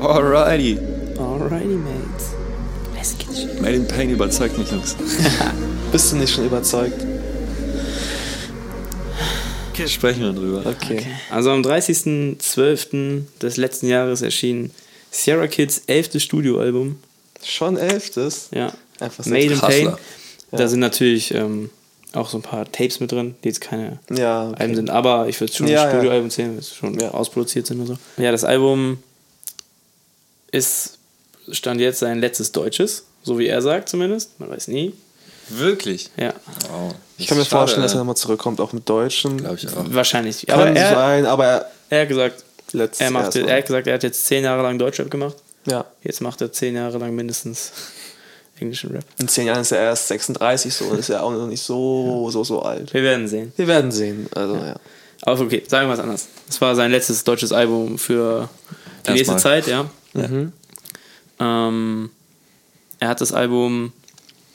Alrighty. Alrighty, mates. Let's get shit. Made in Pain überzeugt mich, Jungs. Bist du nicht schon überzeugt? Sprechen wir drüber. Okay. Also am 30.12. des letzten Jahres erschien Sierra Kids elftes Studioalbum. Schon elftes? Ja. Einfach Made in Pain. ja. Da sind natürlich ähm, auch so ein paar Tapes mit drin, die jetzt keine Ja, okay. Alben sind, aber ich würde es schon Ja, ein ja. Studioalbum zählen, weil es schon Ja. ausproduziert sind und so. Ja, das Album ist, stand jetzt sein letztes deutsches, so wie er sagt zumindest. Man weiß nie. Wirklich? Ja, Wow. Ich kann mir vorstellen, dass er nochmal zurückkommt, auch mit Deutschen. Glaube ich auch. wahrscheinlich. Kann aber er, sein, aber er, er hat gesagt, er, macht, er hat gesagt, er hat jetzt zehn Jahre lang Deutschrap gemacht. Ja. Jetzt macht er zehn Jahre lang mindestens englischen Rap. In zehn Jahren ist er erst 36, so ist er auch noch nicht so, so, so alt. Wir werden sehen. Wir werden sehen. Also, ja. Aber okay, sagen wir was anderes. Das war sein letztes deutsches Album für die nächste Erstmal. Zeit, ja. Ähm, er hat das Album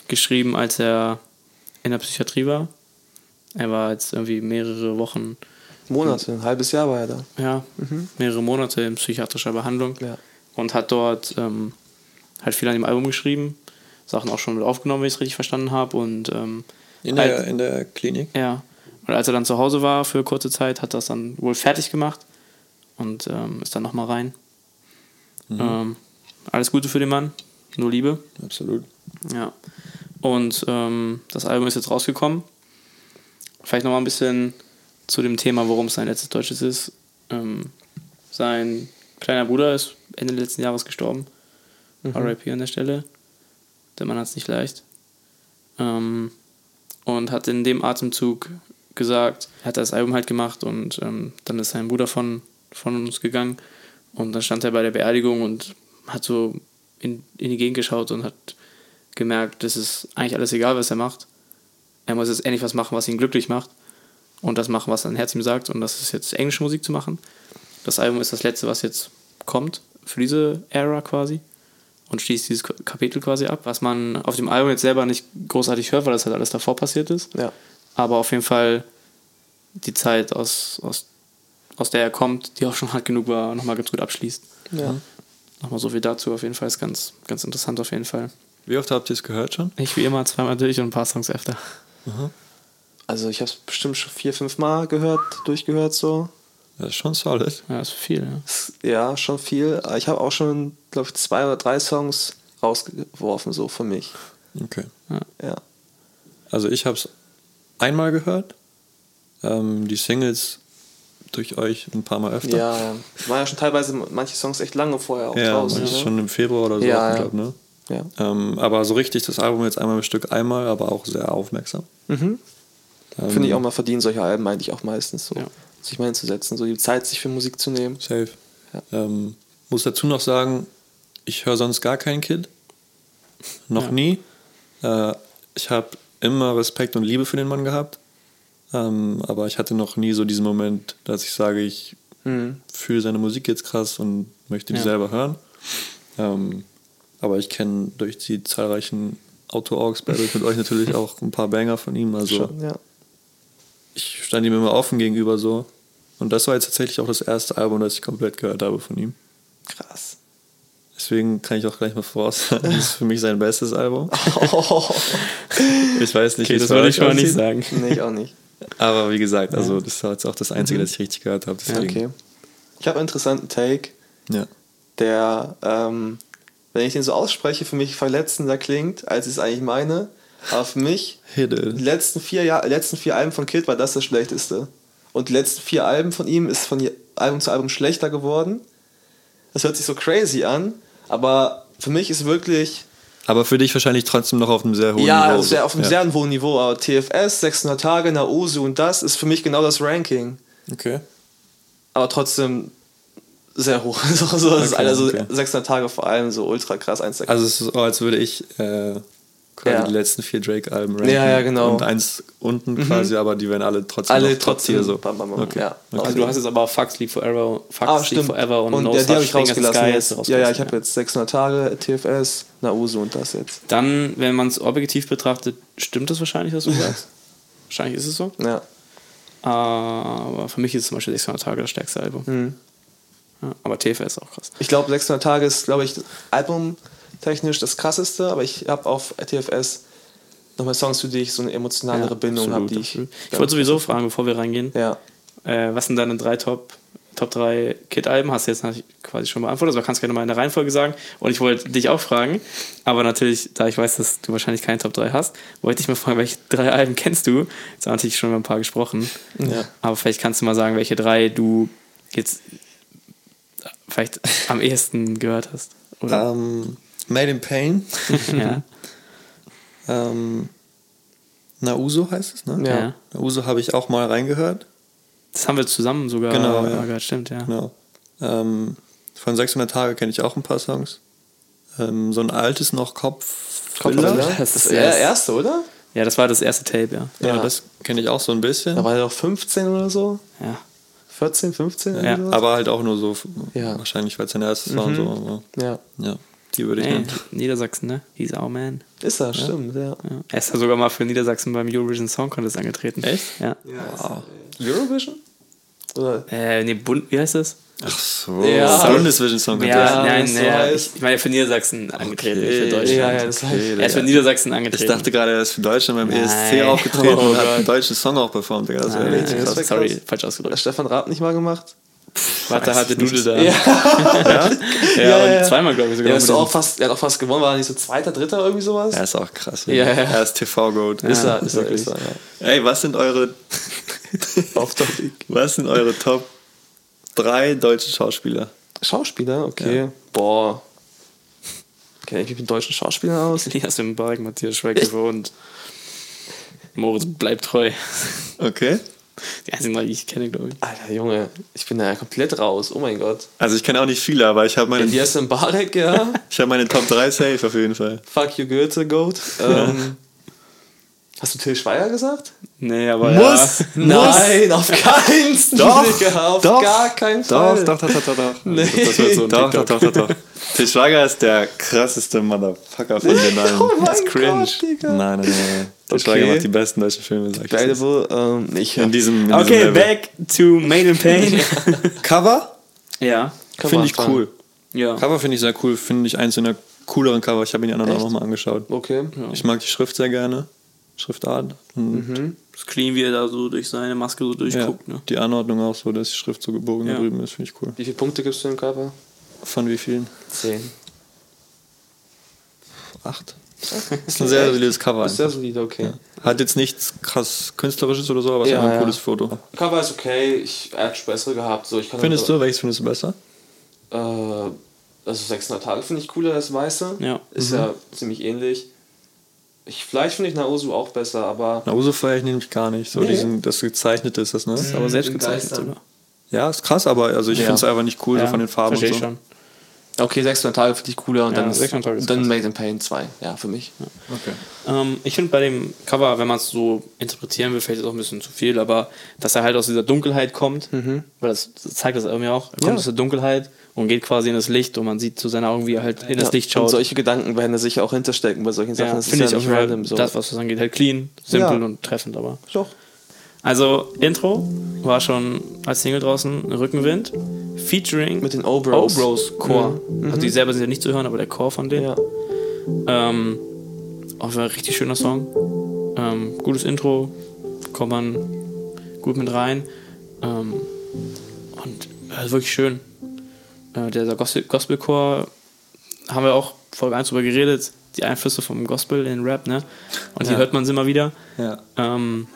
geschrieben, als er in der Psychiatrie war. Er war jetzt irgendwie mehrere Wochen, Monate, ein halbes Jahr war er da. ja, mehrere Monate in psychiatrischer Behandlung Ja. und hat dort ähm, halt viel an dem Album geschrieben. Sachen auch schon mit aufgenommen, wenn ich es richtig verstanden habe. Und ähm, In halt- der, in der Klinik? Ja. Und als er dann zu Hause war für kurze Zeit, hat er das dann wohl fertig gemacht und ähm, ist dann nochmal rein. Ähm, alles Gute für den Mann, nur Liebe. Absolut. Ja. Und ähm, das Album ist jetzt rausgekommen. Vielleicht nochmal ein bisschen zu dem Thema, warum es sein letztes Deutsches ist. Ähm, sein kleiner Bruder ist Ende letzten Jahres gestorben. RIP an der Stelle. Der Mann hat es nicht leicht. Ähm, und hat in dem Atemzug gesagt, er hat das Album halt gemacht und ähm, dann ist sein Bruder von, von uns gegangen. Und dann stand er bei der Beerdigung und hat so in, in die Gegend geschaut und hat gemerkt, das ist eigentlich alles egal, was er macht. Er muss jetzt endlich was machen, was ihn glücklich macht. Und das machen, was sein Herz ihm sagt. Und das ist jetzt englische Musik zu machen. Das Album ist das letzte, was jetzt kommt für diese Ära quasi. Und schließt dieses Kapitel quasi ab. Was man auf dem Album jetzt selber nicht großartig hört, weil das halt alles davor passiert ist. Ja. Aber auf jeden Fall die Zeit, aus, aus, aus der er kommt, die auch schon hart genug war, nochmal ganz gut abschließt. ja. Nochmal so viel dazu auf jeden Fall. Ist ganz, ganz interessant auf jeden Fall. Wie oft habt ihr es gehört schon? Ich wie immer zweimal durch und ein paar Songs öfter. Also ich habe es bestimmt schon vier, fünf Mal gehört, durchgehört so. Das ist schon solid. Ja, ist viel, ja. Ja, schon viel. Ich habe auch schon, glaube ich, zwei oder drei Songs rausgeworfen, so für mich. Okay. Ja. Also ich habe es einmal gehört. Ähm, die Singles durch euch ein paar Mal öfter. Ja, ja. Waren ja schon teilweise manche Songs echt lange vorher auch Ja, draußen. ist ne? schon im Februar oder so, Ja, ich ja. glaub, ne? Ja. Ähm, aber so richtig das Album jetzt einmal im Stück einmal, aber auch sehr aufmerksam. Mhm. Ähm, Finde ich auch mal verdienen solche Alben eigentlich auch meistens so. Ja. Sich mal hinzusetzen, so die Zeit sich für Musik zu nehmen. Safe. Ja. Ähm, muss dazu noch sagen, ich höre sonst gar kein Kid. Noch Ja. nie. Äh, ich habe immer Respekt und Liebe für den Mann gehabt. Ähm, aber ich hatte noch nie so diesen Moment, dass ich sage, ich Mhm. fühle seine Musik jetzt krass und möchte die Ja. selber hören. Ähm, aber ich kenne durch die zahlreichen Auto-Orgs-Battles mit euch natürlich auch ein paar Banger von ihm. Also Schon, ja. ich stand ihm immer offen gegenüber so. Und das war jetzt tatsächlich auch das erste Album, das ich komplett gehört habe von ihm. Krass. Deswegen kann ich auch gleich mal voraussagen, das ist für mich sein bestes Album. Ich weiß nicht, Okay, wie das würde ich schon nicht sagen. nee, ich auch nicht. Aber wie gesagt, also das war jetzt auch das Einzige, das ich richtig gehört habe. Deswegen, Okay. Ich habe einen interessanten Take, Ja. der, ähm, wenn ich den so ausspreche, für mich verletzender klingt, als ich es eigentlich meine. Aber für mich, die letzten vier, Jahr, letzten vier Alben von Kid war das das schlechteste. Und die letzten vier Alben von ihm ist von Album zu Album schlechter geworden. Das hört sich so crazy an, aber für mich ist wirklich Aber für dich wahrscheinlich trotzdem noch auf einem sehr hohen ja, Niveau. sehr, auf einem ja. sehr hohen Niveau. Aber TFS, 600 Tage, Nausu und das ist für mich genau das Ranking. Okay. Aber trotzdem sehr hoch. so, so, das ist Okay, also okay. 600 Tage vor allem so ultra krass. Eins Also es ist so, als würde ich äh, quasi Ja. die letzten vier Drake-Alben ranken. Ja, ja, genau. Und eins unten quasi, aber die werden alle trotzdem Alle trotzdem Tier so. bam, bam, bam. Okay. Ja. Okay. Also du hast jetzt aber Fuck Sleep Forever, Fuck Ah, Sleep. Forever und, und No der, die habe ich rausgelassen. Ist Ja, ja, ich rausgelassen, habe jetzt 600 Tage, TFS, Nausu und das jetzt. Dann, wenn man es objektiv betrachtet, stimmt das wahrscheinlich, was du sagst. wahrscheinlich ist es so. Ja. Aber für mich ist zum Beispiel 600 Tage das stärkste Album. Mhm. Ja, aber TFS ist auch krass. Ich glaube, 600 Tage ist, glaube ich, albumtechnisch das krasseste, aber ich habe auf TFS nochmal Songs, für die ich so eine emotionalere Bindung habe, ich. Ich wollte sowieso fragen, bevor wir reingehen, Ja. äh, was sind deine drei Top, Top 3 Kid-Alben? Hast du jetzt quasi schon beantwortet, aber kannst gerne mal in der Reihenfolge sagen. Und ich wollte dich auch fragen, aber natürlich, da ich weiß, dass du wahrscheinlich keine Top 3 hast, wollte ich mal fragen, welche drei Alben kennst du? Jetzt haben wir natürlich schon über ein paar gesprochen. Ja. Aber vielleicht kannst du mal sagen, welche drei du jetzt vielleicht am ehesten gehört hast. Oder? Ähm, Made in Pain. ja. Ähm, Nauso heißt es, ne? Ja. ja. Nauso habe ich auch mal reingehört. Das haben wir zusammen sogar Genau, ja. gehört, stimmt, ja. Genau. Ähm, von 600 Tage kenne ich auch ein paar Songs. Ähm, so ein altes noch Kopf. Kopfhörer? Das Das ist der erste, oder? Ja, das war das erste Tape, ja. Ja, Ja. das kenne ich auch so ein bisschen. Da war er doch 15 oder so. Ja. 14, 15? Ja, aber halt auch nur so, Ja. wahrscheinlich, weil es sein erstes war und so. Aber, Ja. ja, die würde ich Ey, nennen. Niedersachsen, ne? He's our man. Ist er, stimmt, ja. Ja. Er ist ja sogar mal für Niedersachsen beim Eurovision Song Contest angetreten. Echt? Ja. Wow. Eurovision? Oder? Äh, nee, Bund, wie heißt das? Ach so. Ja. Bundesvision Song Ja, Contest. Ja, nein, so heißt. ich, ich meine für Niedersachsen angetreten, Okay. nicht für Deutschland. Ja, ja, das heißt. er ist für Niedersachsen angetreten. Ich dachte gerade, er ist für Deutschland beim Nein. ESC aufgetreten Oh und hat einen deutschen Song auch performt. Digga. Das wäre Nein, richtig krass. sorry, falsch Hat ausgedrückt. Stefan Raab nicht mal gemacht? Warte, hatte Dudel da. Ja, ja, Ja, und ja. zweimal, glaube ich, sogar. ja ist auch fast, er hat auch fast gewonnen, war er nicht so zweiter, dritter irgendwie sowas? Er ist auch krass. Ja, ja. Er ist TV-Goat. ist Ja, er, ist er, ist er, ja. Ey, was sind eure Auf Topic. was sind eure Top 3 deutsche Schauspieler? Schauspieler, okay. Boah. Kenne ich mich mit deutschen Schauspielern aus? Elias im Berg, Matthias Schweighöfer und Moritz bleibt treu. Okay. Die einzigen, die ich kenne, glaube ich. Alter Junge, ich bin da ja komplett raus. Oh mein Gott. Also ich kenne auch nicht viele, aber ich habe meine, Elias Mbarek, ja. ich hab meine Top 3 safe auf jeden Fall. Fuck you Goethe, Goat. Ähm, hast du Till Schweiger gesagt? Nee, aber Muss! ja. Nein, auf keinen Fall. Doch, Digga, auf doch, gar keinen Fall. Doch, doch, doch, doch, doch. Nee. Das wird so ein Doch, doch, doch, doch, doch. Til Schweiger ist der krasseste Motherfucker von den allen. Oh mein Das ist cringe. Gott, Digga. Nein, nein, nein. Til Okay. Macht die besten deutschen Filme, sag ich. Incredible. Ähm, ich In diesem, in Okay, diesem Level. back to Made in Pain. Cover ja. Finde ich cool. Ja. Cover finde ich sehr cool. Finde ich eins der cooleren Cover. Ich habe mir die anderen auch nochmal angeschaut. Okay. Ich mag die Schrift sehr gerne. Schriftart. Und Das clean, wie er da so durch seine Maske so ja, durchguckt. Ne? die Anordnung auch so, dass die Schrift so gebogen Ja. da drüben ist, finde ich cool. Wie viele Punkte gibst du dem Körper? Von wie vielen? Zehn. Acht. Das ist ein sehr solides Cover. Ist sehr solide, okay. Hat jetzt nichts krass künstlerisches oder so, aber es ist Ja, einfach ein ja. cooles Foto. Cover ist okay. Ich schon bessere gehabt. So, ich kann Findest du? Welches findest du besser? Äh, also 600 Tage finde ich cooler als Weiße. Ja. Ist ja ziemlich ähnlich. Ich, vielleicht finde ich Naosu auch besser, aber Na, Uso feiere ich nämlich gar nicht. So Nee. diesen, das gezeichnete ist das, ne? Ist aber selbst gezeichnet sogar. Ja, ist krass, aber also ich Ja. finde es einfach nicht cool, so von den Farben und verstehe so. ich schon. Okay, 600 Tage finde ich cooler und Ja, dann, ist, 600 Tage ist dann. Made in Pain 2. Ja, für mich. Okay. Ähm, ich finde bei dem Cover, wenn man es so interpretieren will, vielleicht ist es auch ein bisschen zu viel, aber dass er halt aus dieser Dunkelheit kommt, weil das, das zeigt das irgendwie auch. Er kommt Mhm. Ja. aus der Dunkelheit und geht quasi in das Licht und man sieht zu seinen Augen, wie er halt in das Ja, Licht Und schaut. solche Gedanken werden da sicher auch hinterstecken bei solchen Sachen. ja, das finde ja ich auch random, random so. das, was das angeht, halt clean, simpel Ja. und treffend, aber. Doch. Also, Intro war schon als Single draußen, Rückenwind, featuring Mit den O-Bros. O-Bros Core. Also, die selber sind ja nicht zu hören, aber der Core von denen. Ja. Ähm, auch ein richtig schöner Song. Ähm, gutes Intro, kommt man gut mit rein. Ähm, und äh, wirklich schön. Äh, der Gospel- Gospelchor haben wir auch Folge 1 drüber geredet, die Einflüsse vom Gospel in den Rap, ne? Und hier Ja. hört man immer wieder. Ja. Ähm,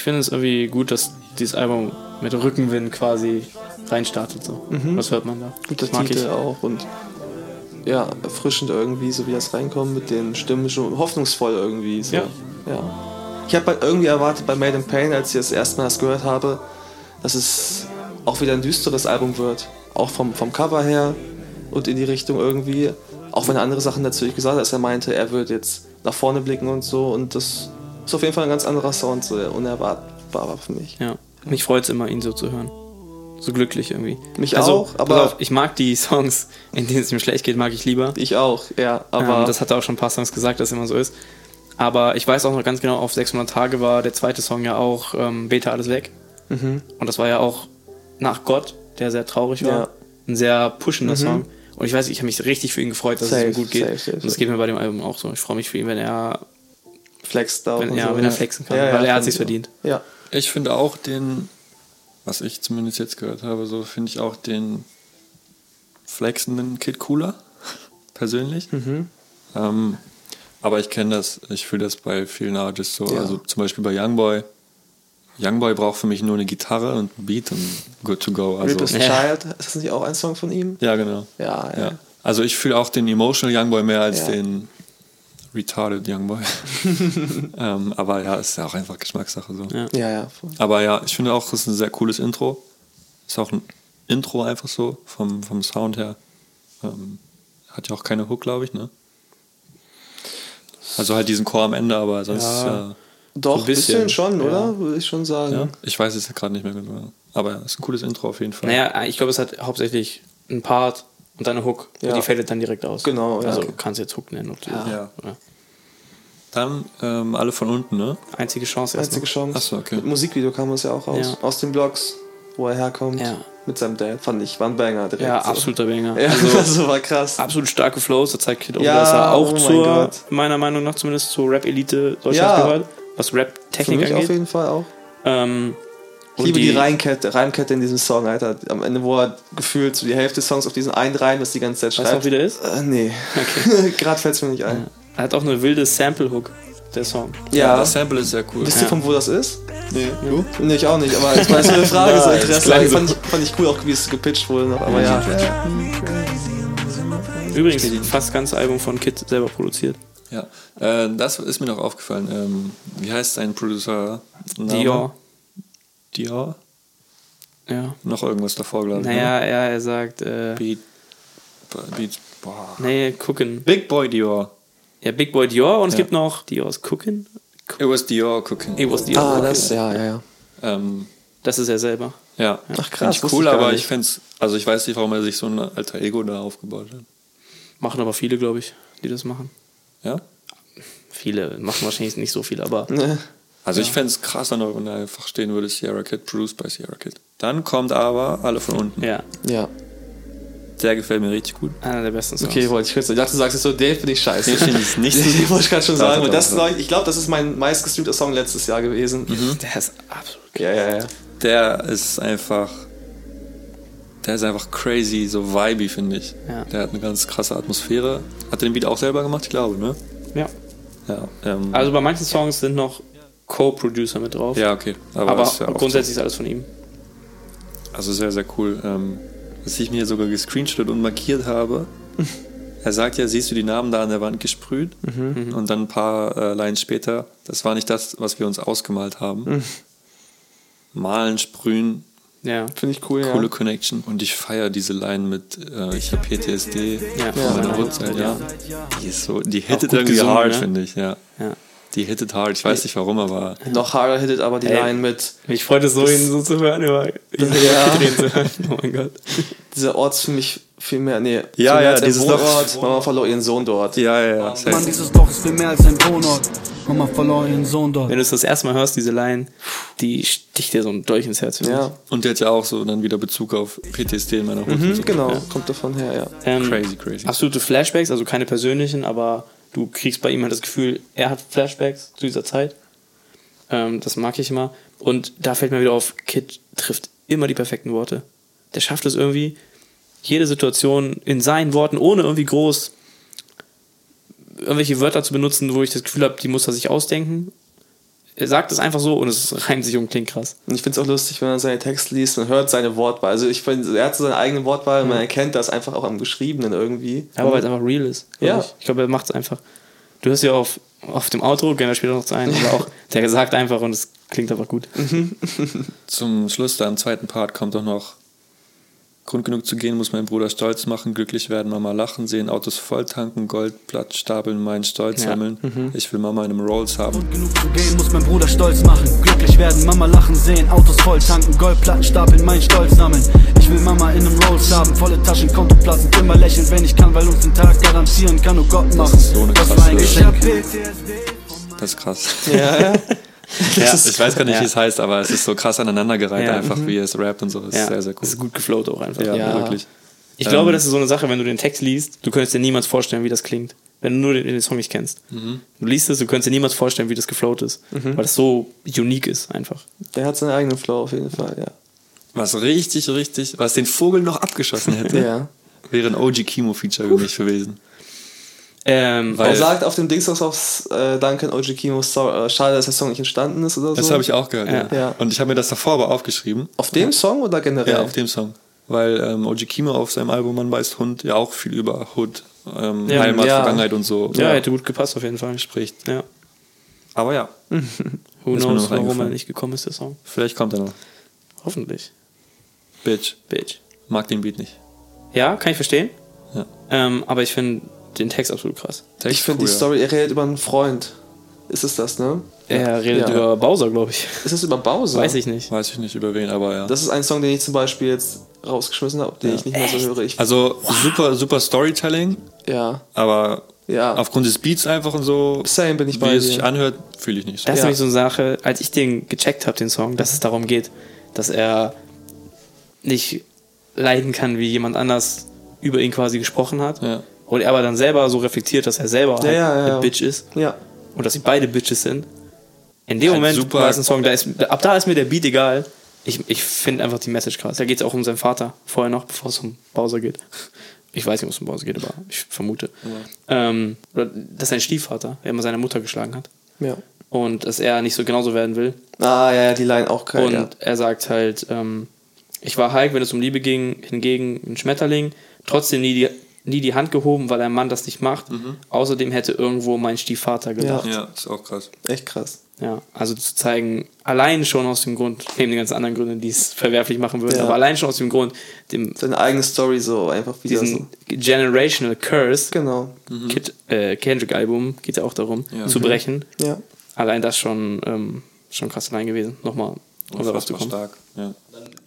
ich finde es irgendwie gut, dass dieses Album mit Rückenwind quasi reinstartet. So. Was hört man da? Guter Das mag Titel ich. auch und ja, erfrischend irgendwie, so wie das reinkommt mit den Stimmen, schon hoffnungsvoll irgendwie. So. Ja. ja. Ich habe halt irgendwie erwartet bei Made in Pain, als ich das erste Mal das gehört habe, dass es auch wieder ein düsteres Album wird. Auch vom, vom Cover her und in die Richtung irgendwie. Auch wenn er andere Sachen natürlich gesagt hat, dass er meinte, er wird jetzt nach vorne blicken und so. Und das ist auf jeden Fall ein ganz anderer Sound, so der unerwartbar war für mich. Ja. Mich freut es immer, ihn so zu hören. So glücklich irgendwie. Mich also, auch, aber- auf, ich mag die Songs, in denen es ihm schlecht geht, mag ich lieber. Ich auch, ja. Aber ähm, das hat er auch schon ein paar Songs gesagt, dass es immer so ist. Aber ich weiß auch noch ganz genau, auf 600 Tage war der zweite Song ja auch ähm, Beta alles weg. Mhm. Und das war ja auch nach Gott der sehr traurig war. Ja. Ein sehr pushender Song. Und ich weiß, ich habe mich richtig für ihn gefreut, dass Safe, es ihm gut geht. safe, safe, und das geht mir bei dem Album auch so. Ich freue mich für ihn, wenn er, Flex da wenn, und ja, so. wenn er flexen kann, Ja, ja, weil er hat sich's verdient. Ja. Ich finde auch den, was ich zumindest jetzt gehört habe, so finde ich auch den flexenden Kid cooler, persönlich. Ähm, aber ich kenne das, ich fühle das bei vielen Artists so. Ja. Also zum Beispiel bei Youngboy. Youngboy braucht für mich nur eine Gitarre und ein Beat und good to go. Also, Reaper's Ja. Child, ist das nicht auch ein Song von ihm? ja, genau. Ja, ja. Ja. Also ich fühle auch den Emotional Youngboy mehr als Ja. den Retarded Youngboy. ähm, aber ja, ist ja auch einfach Geschmackssache so. Ja. Ja, ja. voll. Aber ja, ich finde auch, es ist ein sehr cooles Intro. Ist auch ein Intro einfach so, vom, vom Sound her. Ähm, hat ja auch keine Hook, glaube ich, ne? Also halt diesen Chor am Ende, aber sonst, Ja. ja. Doch, ein ein bisschen, bisschen, schon, ja. oder? Würde ich schon sagen. ja. Ich weiß es gerade nicht mehr genau. Aber ja, ist ein cooles Intro auf jeden Fall. Naja, ich glaube, es hat hauptsächlich einen Part und dann eine Hook. Ja. Und die fadet dann direkt aus. Genau, ja. Also Okay. kannst du jetzt Hook nennen. Ob du, Ja. Oder? Dann ähm, alle von unten, ne? Einzige Chance erst Einzige Chance. Ach so, okay. Mit Musikvideo kam es ja auch raus. Ja. Aus den Blogs, wo er herkommt. Ja. Mit seinem Dad. Fand ich, war ein Banger direkt. Ja, so. absoluter Banger. Ja, Also, also war krass. absolut starke Flows. Da zeigt Kid auch, Ja, dass er auch oh zur, meiner Meinung nach zumindest zur Rap-Elite Deutschlands Ja. gehört. Was Rap-Technik mich auf angeht. jeden Fall auch. Ähm, Ich liebe die, Reimkette, Reimkette in diesem Song, Alter. Am Ende, wo er gefühlt so die Hälfte des Songs auf diesen einen Reim, das die ganze Zeit Weißt du schreibt. noch, wie der ist? Äh, nee. Gerade fällt es mir nicht ein. Er hat auch eine wilde Sample-Hook, der Song. Ja. Das Sample ist sehr cool. Wisst Ja. ihr, von wo das ist? Nee. Du? Nee, ich auch nicht, aber es war so eine Frage, so Nice, Interesse. so. Fand ich, fand ich cool, auch wie es gepitcht wurde noch. Aber ja. Übrigens, fast das ganze Album von Kid selber produziert. Ja, äh, das ist mir noch aufgefallen. Ähm, wie heißt sein Producer? Name? Dior. Dior? Ja. Noch irgendwas davor, glaube ich. Naja, Ne? ja, er sagt, äh, Beat, Beat, boah. nee, gucken. Big Boy Dior. Ja, Big Boy Dior und es Ja. gibt noch Dior's Cooking. It was Dior cooking. It was Dior. Ah, Cooking. das, ja, ja, ja. Ähm, Das ist er selber. ja. Ach, krass, Find ich cool, ich aber nicht. ich fände also ich weiß nicht, warum er sich so ein alter Ego da aufgebaut hat. Machen aber viele, glaube ich, die das machen. Ja? Viele machen wahrscheinlich nicht so viel, aber Also ich fände es krasser noch, wenn da einfach stehen würde, Sierra Kid, produced by Sierra Kid. Dann kommt aber alle von unten. ja, Ja. Der gefällt mir richtig gut. einer der besten Songs. Okay, wollte ich kurz sagen. Ich dachte, du sagst jetzt so, den finde ich scheiße. Den finde ich nicht so Den wollte ich gerade schon sagen. Und das, ich ich glaube, das ist mein meistgestreamter Song letztes Jahr gewesen. Der ist absolut Ja, ja, ja. Der ist einfach. Der ist einfach crazy, so vibey, finde ich. Ja. Der hat eine ganz krasse Atmosphäre. Hat er den Beat auch selber gemacht? Ich glaube, ne? Ja. Ja. Ähm, Also bei manchen Songs sind noch Co-Producer mit drauf. ja, okay. Aber, aber ist ja grundsätzlich ist alles von ihm. so. Also sehr, sehr cool. Ähm, dass ich mir sogar gescreenshot und markiert habe. Er sagt ja, siehst du die Namen da an der Wand gesprüht? Mhm. Und dann ein paar äh, Lines später, das war nicht das, was wir uns ausgemalt haben. Mhm. Malen, sprühen, Ja. Finde ich cool, coole ja. Connection. Und ich feiere diese Line mit äh, Ich habe PTSD Ja. von meiner Ja. Uhrzeit, ja. Die ist so, die hittet gut irgendwie gesungen, hard, ne? finde ich, ja. ja. Die hittet hard. Ich weiß nicht warum, aber Noch harder hittet aber die Ey. Line mit Mich freut es so, ihn so zu hören, über ihn Ja. drehen zu hören. Oh mein Gott. dieser Ort für mich viel mehr, nee, Ja, mehr ja, als dieses Loch. Wohnort. Mama verlor ihren Sohn dort. ja, ja, ja. Mann, dieses Loch ist viel mehr als ein Wohnort. Mama verlor ihren Sohn dort. Wenn du es das erste Mal hörst, diese Line, die sticht dir so ein Dolch ins Herz. Ja, Und der hat ja auch so dann wieder Bezug auf PTSD in meiner Hut. mhm, genau, kommt davon her, ja. Ähm, Crazy, crazy. Absolute Flashbacks, also keine persönlichen, aber du kriegst bei ihm halt das Gefühl, er hat Flashbacks zu dieser Zeit. Ähm, das mag ich immer. Und da fällt mir wieder auf, Kid trifft immer die perfekten Worte. Der schafft es irgendwie, jede Situation in seinen Worten, ohne irgendwie groß irgendwelche Wörter zu benutzen, wo ich das Gefühl habe, die muss er sich ausdenken. Er sagt es einfach so und es reimt sich und klingt krass. Und ich finde es auch lustig, wenn man seine Texte liest, man hört seine Wortwahl. Also ich finde, er hat so seine eigene Wortwahl und man erkennt das einfach auch am Geschriebenen irgendwie. Aber weil es einfach real ist. glaub Ja. Ich, ich glaube, er macht es einfach. Du hörst ja auf, auf dem Outro, gehen wir später noch zu ein, aber auch der sagt einfach und es klingt einfach gut. Zum Schluss, da im zweiten Part, kommt doch noch Grund genug zu gehen, muss mein Bruder stolz machen, glücklich werden, Mama lachen sehen, Autos voll tanken, Goldblatt stapeln, meinen Stolz Ja. sammeln. Ich will Mama in einem Rolls haben. Genug zu gehen, muss mein Bruder stolz machen. Glücklich werden, Mama lachen sehen, Autos voll tanken, Goldplatten stapeln, mein Stolz sammeln. Ich will Mama in einem Rolls haben, volle Taschen, Konto platzen, immer lächeln, wenn ich kann, weil uns den Tag garantieren kann nur Gott machen. ist so eine krasse. Das ist krass. Ja, ja. Ja, Ich weiß gar nicht, Ja. wie es heißt, aber es ist so krass aneinandergereiht, Ja. einfach wie es rappt und so. Das Ja, ist sehr, sehr cool. Das ist gut geflowt auch einfach. Ja, Ja. wirklich. Ich glaube, Ähm, das ist so eine Sache, wenn du den Text liest, du könntest dir niemals vorstellen, wie das klingt. Wenn du nur den, den Song nicht kennst. Mhm. Du liest es, du könntest dir niemals vorstellen, wie das geflowt ist. Weil das so unique ist einfach. Der hat seinen eigenen Flow auf jeden Fall, ja. Was richtig, richtig, was den Vogel noch abgeschossen hätte, Ja. wäre ein OG Kimo-Feature für mich gewesen. Ähm, Weil- Er sagt auf dem Dings aufs äh, Danke an OG Kimo, sorry, äh, schade, dass der Song nicht entstanden ist oder so. Das habe ich auch gehört, ja. Ja. Ja. Und ich habe mir das davor aber aufgeschrieben. Auf dem Song oder generell? Ja, auf dem Song. Weil ähm, OG Kimo auf seinem Album Man weiß Hund ja auch viel über Hood, ähm, Ja, Heimat, ja. Vergangenheit und so ja, hätte gut gepasst auf jeden Fall. spricht. Ja. Aber ja, Who knows, noch warum er nicht gekommen ist, der Song. vielleicht kommt er noch. Hoffentlich. Bitch. Bitch. Mag den Beat nicht. Ja, kann ich verstehen. Ja. Ähm, aber ich finde den Text absolut krass. Text Ich finde cool, die ja. Story, er redet über einen Freund. Ist es das, ne? Er redet Ja. über Bowser, glaube ich. Ist es über Bowser? Weiß ich nicht. Weiß ich nicht über wen, aber ja. Das ist ein Song, den ich zum Beispiel jetzt rausgeschmissen habe, den ich nicht mehr so höre. Ich, also super, super Storytelling, ja, aber ja. aufgrund des Beats einfach und so, Same bin ich wie bei es sich anhört, fühle ich nicht so. Das ist Ja. nämlich so eine Sache, als ich den gecheckt habe, den Song, dass es darum geht, dass er nicht leiden kann, wie jemand anders über ihn quasi gesprochen hat. Ja. Und er aber dann selber so reflektiert, dass er selber halt ja, ja, eine ja. Bitch ist Ja. und dass sie beide Bitches sind. In dem Halt Moment super- war es ein Song, da ist, ab da ist mir der Beat egal. Ich, ich finde einfach die Message krass. Da geht es auch um seinen Vater, vorher noch, bevor es um Bowser geht. Ich weiß nicht, ob es um Bowser geht, aber ich vermute. Ähm, dass sein Stiefvater, der immer seine Mutter geschlagen hat. ja. Und dass er nicht so genauso werden will. Ah, ja, ja, die Line auch geil. Und ja. er sagt halt, ähm, ich war Hulk, wenn es um Liebe ging, hingegen ein Schmetterling, trotzdem nie die, nie die Hand gehoben, weil ein Mann das nicht macht. Außerdem hätte irgendwo mein Stiefvater gedacht. Ja, ist auch krass. Echt krass. Ja, also zu zeigen, allein schon aus dem Grund, neben den ganzen anderen Gründen, die es verwerflich machen würden, Ja. aber allein schon aus dem Grund, dem, Seine eigene Story so einfach wieder diesen Generational Curse, so. Genau. Kid, äh, Kendrick-Album, geht ja auch darum, Ja. zu brechen. Ja. Allein das schon, ähm, schon krass allein gewesen. Nochmal, um darauf zu kommen. stark. Ja.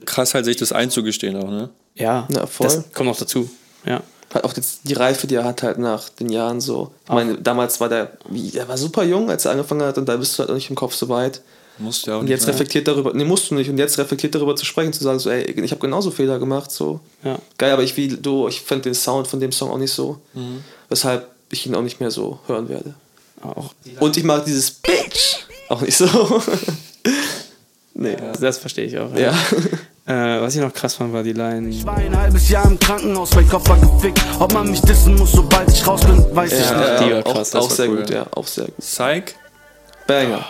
Krass halt, sich das einzugestehen auch, ne? Ja, Ja, voll. das kommt noch dazu. Ja. Auch jetzt die Reife, die er hat halt nach den Jahren so. Ich meine, damals war der, wie, er war super jung, als er angefangen hat und da bist du halt noch nicht im Kopf so weit. Musst ja auch Und jetzt sein. reflektiert darüber, nee, musst du nicht, und jetzt reflektiert darüber zu sprechen, zu sagen, so, ey, ich habe genauso Fehler gemacht, so. Ja. Geil, aber ich wie du, ich fand den Sound von dem Song auch nicht so. Weshalb ich ihn auch nicht mehr so hören werde. Auch. Und ich mag dieses Bitch auch nicht so. nee. Das verstehe ich auch. Ja. Äh, was ich noch krass fand, war die Line. Ich war ein halbes Jahr im Krankenhaus, mein Kopf war gefickt. Ob man mich dissen muss, sobald ich raus bin, weiß ich Ja, nicht. ja, die war auch, krass, das auch war sehr cool, gut, ja. ja, auch sehr gut. Psych, Banger.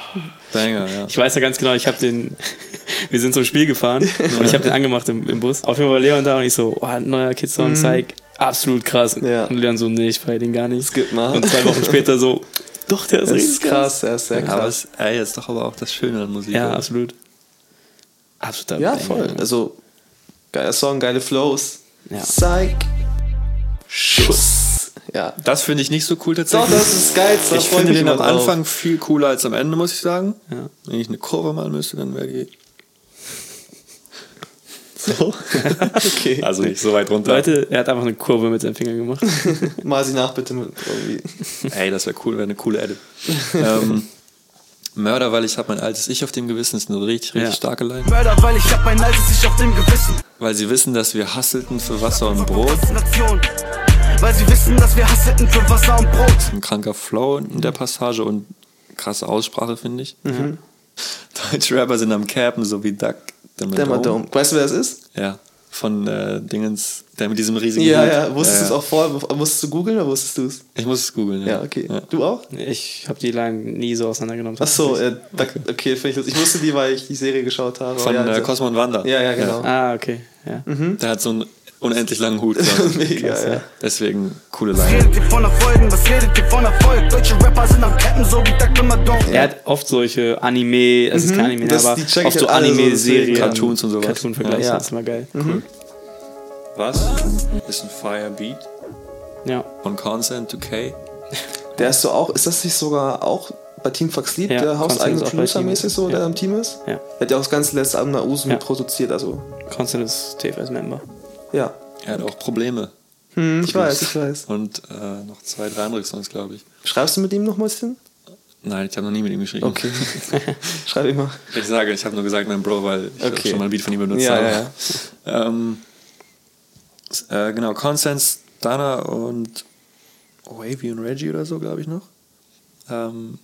Banger, ja. Ich weiß ja ganz genau, ich habe den. Wir sind zum Spiel gefahren und ich habe den angemacht im, im Bus. Auf jeden Fall war Leon da und ich so, oh, neuer Kids-Song, Psych, absolut krass. Ja. Und Leon so, nee, ich feier den gar nicht. Skip mal. Und zwei Wochen später so, doch, der ist Das richtig ist krass, er ist sehr Aber krass. es ey, ist doch aber auch das Schöne an Musik. Ja, oder? absolut. Absoluter Ja, Banger. voll. Also, geiler Song, geile Flows. Ja. Psych. Schuss. Ja. Das finde ich nicht so cool Doch, tatsächlich. das ist geil. Da ich finde den am. Anfang viel cooler als am Ende, muss ich sagen. Ja. Wenn ich eine Kurve malen müsste, dann wäre die. So. okay. Also nicht so weit runter. Leute, er hat einfach eine Kurve mit seinem Finger gemacht. Mal sie nach bitte mit irgendwie. Ey, das wäre cool, wäre eine coole Edit. ähm, Mörder, weil ich habe mein altes Ich auf dem Gewissen, ist eine richtig, richtig Ja. starke Line. Mörder, weil ich hab mein altes Ich auf dem Gewissen. Weil sie wissen, dass wir hasselten für Wasser und Brot. Nation. Weil sie wissen, dass wir hasselten für Wasser und Brot. Ein kranker Flow in der Passage und krasse Aussprache, finde ich. Deutsche Rapper sind am Capen, so wie Duck. Der Madome. Weißt du, wer das ist? Ja, von äh, Dingens, der mit diesem riesigen Ja, Hut. ja. Wusstest du es ja. auch vorher? Musstest du googeln oder wusstest du es? Ich muss es googeln. Ja, okay. Du auch? Ich habe die Line nie so auseinandergenommen. Ach so, äh, da, okay, finde ich lustig. Ich wusste die, weil ich die Serie geschaut habe. Von ja, äh, also- Cosmo und Wanda. Ja, ja, genau. Ah, okay. Ja. Der hat so einen unendlich langen Hut. Mega, ja. Deswegen coole Line. Er hat oft solche Anime, es ist kein Anime, Das- aber oft so halt Anime-Serien. Cartoons und sowas. Cartoon-Vergleiche, Ja. das ist immer geil. Was? Ist ein Fire Beat Ja. von Consent to K. Der ist so auch, ist das nicht sogar auch bei Team Fox Lieb, Ja, der hauseigene Producer-mäßig Team, so, ja. der am Team ist? Ja. Er hat ja auch das ganze letzte Album nach Uso Ja. produziert, also Constant ist TFS-Member. Ja. Er hat auch Probleme. Hm, ich weiß, ich weiß. Und äh, noch zwei, drei andere Songs, glaube ich. Schreibst du mit ihm noch ein bisschen? Nein, ich habe noch nie mit ihm geschrieben. Okay. Schreib ich mal. Ich sage, ich habe nur gesagt, mein Bro, weil ich Okay. schon mal ein Beat von ihm benutzt Ja, habe. ja, ja. Ähm, äh, genau, Constance, Dana und Wavy und Reggie oder so, glaube ich noch. Ähm,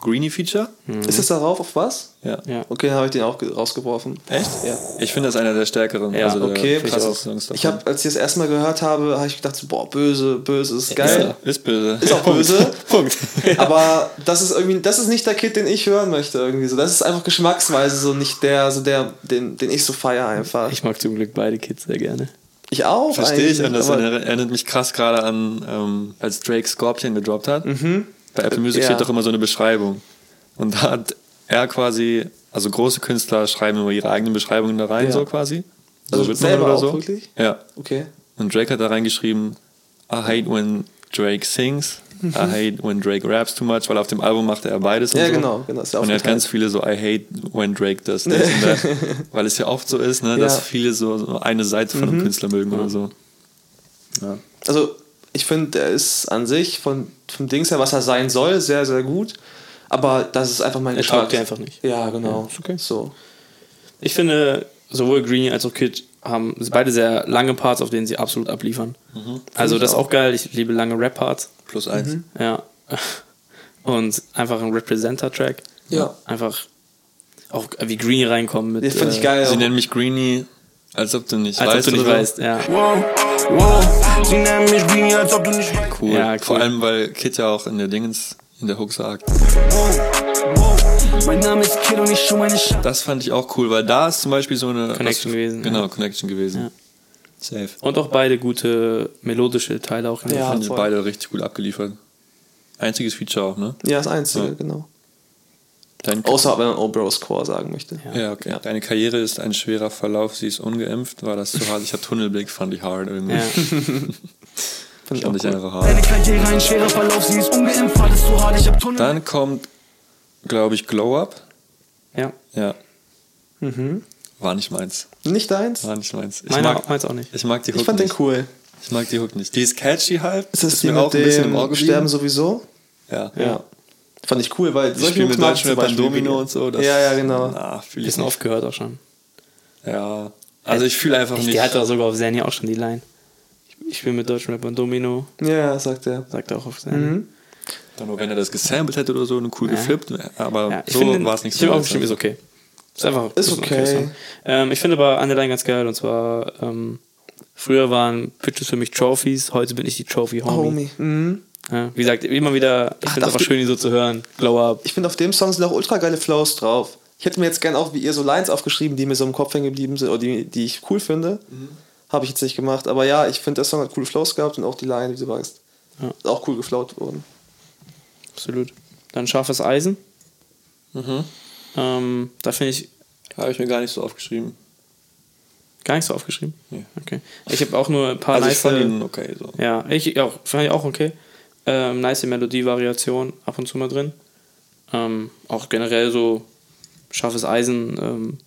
Greenie Feature. Ist das darauf auf was? Ja. Ja. Okay, habe ich den auch ge- rausgeworfen. Echt? Ja. Ich finde das einer der stärkeren. Ja, also okay, krassesten ich habe, als ich das erste Mal gehört habe, habe ich gedacht, so, boah, böse, böse, ist geil. Ist, ist böse. Ist auch böse. Punkt. Aber das ist irgendwie, das ist nicht der Kid, den ich hören möchte irgendwie so. Das ist einfach geschmacksweise so nicht der, so der, den, den ich so feier einfach. Ich mag zum Glück beide Kids sehr gerne. Ich auch. Verstehe ich. Und das erinnert, mich krass gerade an, ähm, als Drake Scorpion gedroppt hat. Bei Apple Music Ja. steht doch immer so eine Beschreibung. Und da hat er quasi, also große Künstler schreiben immer ihre eigenen Beschreibungen da rein, Ja. so quasi. Also wird selber man auch wirklich? Ja. Okay. Und Drake hat da reingeschrieben, I hate when Drake sings, I hate when Drake raps too much, weil auf dem Album machte er beides. Und Ja, so. genau, genau, ja und er hat ganz viele so, I hate when Drake does this and that. Weil es ja oft so ist, ne, dass Ja. Mhm. viele so, so eine Seite von einem Künstler mögen oder so. Ja. Also, ich finde, er ist an sich von, vom Dings her, was er sein soll, sehr, sehr gut. Aber das ist einfach mein Er taugt dir einfach nicht. Ja, genau. ist okay. So. Ich finde, sowohl Greenie als auch Kid haben beide sehr lange Parts, auf denen sie absolut abliefern. Also das ist auch geil. Ich liebe lange Rap-Parts. Plus eins. Ja. Und einfach ein Representer-Track. Ja. Einfach auch wie Greenie reinkommen mit. Den fand ich äh, geil. Sie auch. nennen mich Greenie, als ob du nicht Als weißt. ob du nicht oder ja. Als ob du nicht weißt. Cool. Ja, cool. Vor allem, weil Kid ja auch in der Dingens, in der Hook sagt. Das fand ich auch cool, weil da ist zum Beispiel so eine Connection was- gewesen, Genau, ja. Connection gewesen. Ja. Safe. Und auch beide gute melodische Teile auch. in der Ja. Fand ich beide richtig gut abgeliefert. Einziges Feature auch, ne? Ja, das Einzige, Ja. genau. Dein, Außer wenn man Obros Core sagen möchte. ja, okay. Deine Karriere ist ein schwerer Verlauf, sie ist ungeimpft. War das zu hart? Ich hatte Tunnelblick, fand ich hard irgendwie. Ja. Ich auch Fand ich cool. einfach hart. Deine Karriere ein schwerer Verlauf, sie ist ungeimpft, alles zu hart, ich hab Tunnel. Dann kommt, glaube ich, Glow Up. ja. Ja. Mhm. War nicht meins. Nicht deins? War nicht meins. Ich, Meiner mag, meins auch nicht. ich mag die Hook Ich fand nicht. den cool. Ich mag die Hook nicht. Die ist catchy halt. Ist das die mir mit auch ein bisschen im geblieben. Sterben sowieso? Ja. Ja. Fand ich cool, weil Ich mit mag ich Deutschrap zum beim Beispiel Domino und so. das- Ja, ja, genau. Na, fühle ich Bisschen nicht. oft gehört auch schon. Ja. Also ich fühle einfach Ich, nicht. der hat doch sogar auf Zanny auch schon die Line. Ich, ich spiele mit deutschen Rapper Domino, Ja, sagt er. sagt er auch auf Zanny. Mhm. Dann nur, wenn er das gesampelt hätte oder so, und cool Ja. geflippt. Aber Ja, ich so war es nicht ich so. finde auch bestimmt ist okay. Ist einfach Ist okay. Song. Ähm, ich finde aber eine Line ganz geil und zwar ähm, früher waren Pitches für mich Trophies, heute bin ich die Trophy Homie. Homie. Mhm. Ja, wie gesagt, immer wieder, ich finde es einfach die- schön, ihn so zu hören. Glow Up. Ich finde, auf dem Song sind auch ultra geile Flows drauf. Ich hätte mir jetzt gern auch wie ihr so Lines aufgeschrieben, die mir so im Kopf hängen geblieben sind oder die, die ich cool finde. Habe ich jetzt nicht gemacht. Aber ja, ich finde, der Song hat coole Flows gehabt und auch die Line, wie du weißt. Ja. Ist Auch cool geflowt worden. Absolut. Dann scharfes Eisen. Mhm. Ähm, da finde ich Habe ich mir gar nicht so aufgeschrieben. gar nicht so aufgeschrieben. Nee. Okay. Ich habe auch nur ein paar Also ich nice. fand ihn okay. So. Ja, ich auch, fand ich auch okay. Ähm, nice Melodievariation ab und zu mal drin. Ähm, auch generell so scharfes Eisen. Ähm,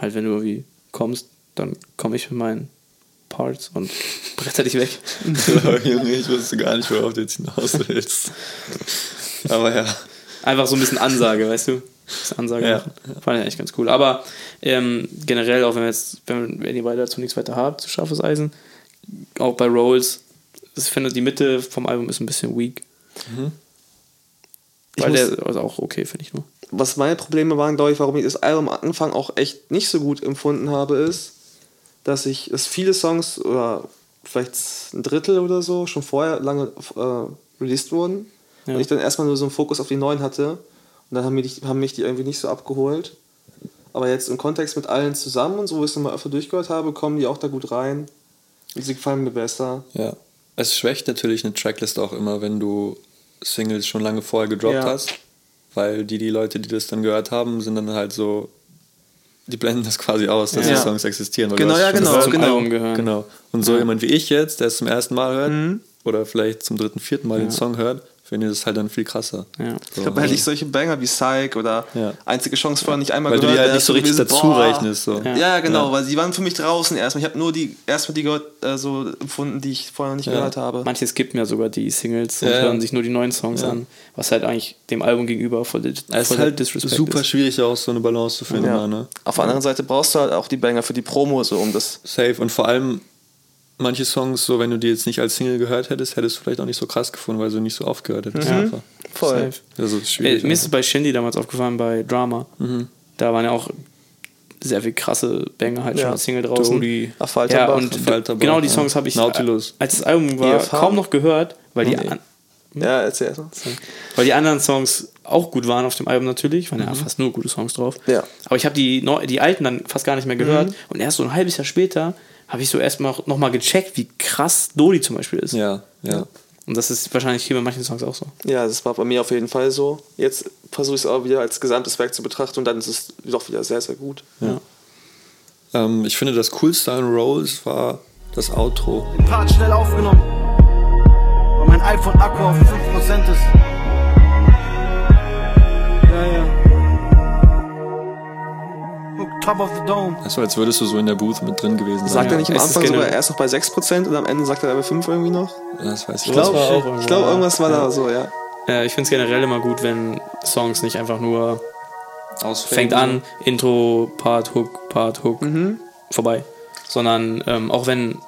halt, wenn du irgendwie kommst, dann komme ich mit meinen Parts und bretter dich weg. Junge, ich wusste gar nicht, worauf du jetzt hinaus willst. Aber ja. Einfach so ein bisschen Ansage, weißt du? Bisschen Ansage Ja. machen. Fand ich eigentlich ganz cool. Aber ähm, generell, auch wenn jetzt, wenn, wenn ihr beide dazu nichts weiter habt, zu scharfes Eisen, auch bei Rolls, ich finde, die Mitte vom Album ist ein bisschen weak. Ich Weil muss- der ist auch okay, finde ich nur. Was meine Probleme waren, glaube ich, warum ich das Album am Anfang auch echt nicht so gut empfunden habe, ist, dass ich, dass viele Songs oder vielleicht ein Drittel oder so schon vorher lange äh, released wurden Ja. und ich dann erstmal nur so einen Fokus auf die neuen hatte und dann haben mich, die, haben mich die irgendwie nicht so abgeholt. Aber jetzt im Kontext mit allen zusammen und so, wo ich es nochmal öfter durchgehört habe, kommen die auch da gut rein. Und sie gefallen mir besser. Ja. Es schwächt natürlich eine Tracklist auch immer, wenn du Singles schon lange vorher gedroppt Ja. hast. Weil die, die Leute, die das dann gehört haben, sind dann halt so. Die blenden das quasi aus, dass Ja. die Songs existieren. Weil Genau, ja, genau, genau. Gehören. Genau. Und so jemand wie ich jetzt, der es zum ersten Mal hört Mhm. oder vielleicht zum dritten, vierten Mal den Ja. Song hört, finde ich das halt dann viel krasser. Ja. Ich glaube, hätte ich solche Banger wie Psych oder Ja. einzige Chance vorher nicht einmal Weil du gehört, die halt nicht so richtig dazu rechnest. So. Ja. Ja, genau, Ja. weil sie waren für mich draußen erstmal. Ich habe nur die erstmal die gehört, äh, so empfunden, die ich vorher noch nicht Ja. gehört habe. Manche skippen ja sogar die Singles und hören sich nur die neuen Songs Ja. an, was halt eigentlich dem Album gegenüber voll, voll Es ist halt Disrespect super ist. schwierig, auch so eine Balance zu finden. Ne? Auf der anderen Seite brauchst du halt auch die Banger für die Promo, so um das. Safe. Und vor allem manche Songs, so wenn du die jetzt nicht als Single gehört hättest, hättest du vielleicht auch nicht so krass gefunden, weil du nicht so oft gehört hättest. Ja. Einfach. Voll. Safe. Also das ist Äh, schwierig. mir ist es bei Shindy damals aufgefallen, bei Drama. Mhm. Da waren ja auch sehr viel krasse Banger halt schon Ja. als Single draußen. Dodi, Ja, Affalterbach. und Affalterbach, genau die ja. Songs habe ich, Nautilus. als das Album war, EFH? kaum noch gehört, weil die, Nee. an, ja, erzähl weil die anderen Songs auch gut waren auf dem Album natürlich, waren ja fast nur gute Songs drauf. Ja. Aber ich habe die, neu- die alten dann fast gar nicht mehr gehört und erst so ein halbes Jahr später habe ich so erstmal noch mal gecheckt, wie krass Dodi zum Beispiel ist. Ja, ja. Und das ist wahrscheinlich hier bei manchen Songs auch so. Ja, das war bei mir auf jeden Fall so. Jetzt versuche ich es auch wieder als gesamtes Werk zu betrachten und dann ist es doch wieder sehr, sehr gut. Ja. Ähm, ich finde, das coolste an Rolls war das Outro. Den Part schnell aufgenommen. Weil mein iPhone-Akku auf 5% ist. Top of the dome. Also als würdest du so in der Booth mit drin gewesen sein. Sagt er nicht am Anfang sogar erst noch bei 6% und am Ende sagt er bei 5 irgendwie noch? Das weiß ich Ich nicht. glaube, glaub, ja. irgendwas war da so, ja. Äh, ich finde es generell immer gut, wenn Songs nicht einfach nur Ausfällt fängt an, Intro, Part, Hook, Part, Hook, Mhm. vorbei. Sondern ähm, auch wenn,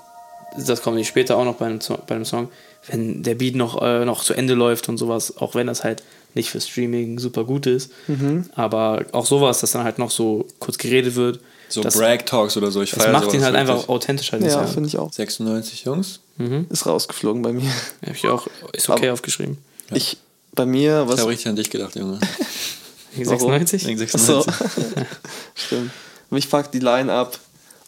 das kommt nicht später auch noch bei einem, bei einem Song, wenn der Beat noch, äh, noch zu Ende läuft und sowas, auch wenn das halt nicht für Streaming super gut ist, Mhm. aber auch sowas, dass dann halt noch so kurz geredet wird, So das, Brag Talks oder so. Ich das macht ihn halt wirklich. einfach authentischer. Ja, finde ich auch. 96 Jungs. Ist rausgeflogen bei mir. Hab ich auch, ist okay Aber- aufgeschrieben. Ich, bei mir, Ich was. habe richtig an dich gedacht, Junge. Wegen Warum? 96? Wegen Achso. 96. Stimmt. Mich fuckt die Line ab.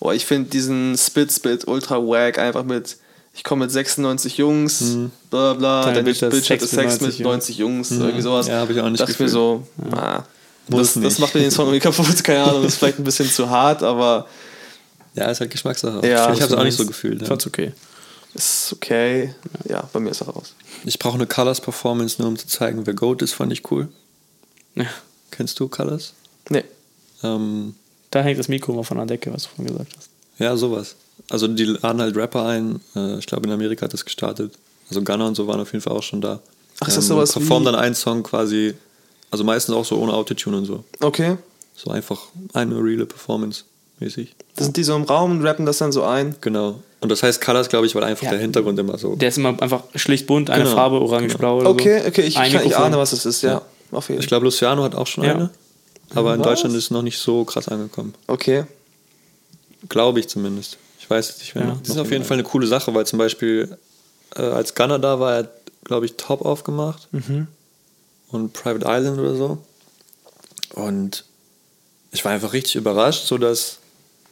Oh, ich finde diesen Spit-Spit ultra wack, einfach mit. Ich komme mit 96 Jungs, bla bla, Deine dann Bitch Bitch hatte Sex mit Sex mit 90 90 Jungs, irgendwie sowas. Ja, hab ich auch nicht Dachte ich mir so, ah, Muss das, das macht mir den Song irgendwie kaputt, keine Ahnung, ist vielleicht ein bisschen zu hart, aber Ja, ist halt Geschmackssache. Ja, ich habe es auch nicht so Ich gefühlt. Ja. fand's okay. ist okay. Ja, bei mir ist er raus. Ich brauche eine Colors-Performance, nur um zu zeigen, wer Goat ist, fand ich cool. Ja. Kennst du Colors? Nee. Ähm, Da hängt das Mikro mal von der Decke, was du vorhin gesagt hast. ja, sowas. Also die laden halt Rapper ein. Äh, ich glaube, in Amerika hat das gestartet. Also Gunner und so waren auf jeden Fall auch schon da. Ach, ist das und sowas performen wie- dann einen Song quasi, also meistens auch so ohne Autotune und so. Okay. So einfach eine reale Performance mäßig. Da sind die so im Raum und rappen das dann so ein. Genau. Und das heißt Colors, glaube ich, weil einfach Ja. der Hintergrund immer so. Der ist immer einfach schlicht bunt, eine Genau. Farbe, orange-blau oder Okay, so. okay, ich, Ein ich, kann, ich ahne, was es ist, ja. Auf jeden Ich glaube, Luciano hat auch schon Ja. eine. Aber in Was? Deutschland ist es noch nicht so krass angekommen. Okay. Glaube ich zumindest. Weiß es nicht mehr. Ja, das ist auf jeden Fall eine coole Sache, weil zum Beispiel äh, als Gunner da war, er hat, glaube ich, Top aufgemacht Mhm. und Private Island oder so. Und ich war einfach richtig überrascht, so dass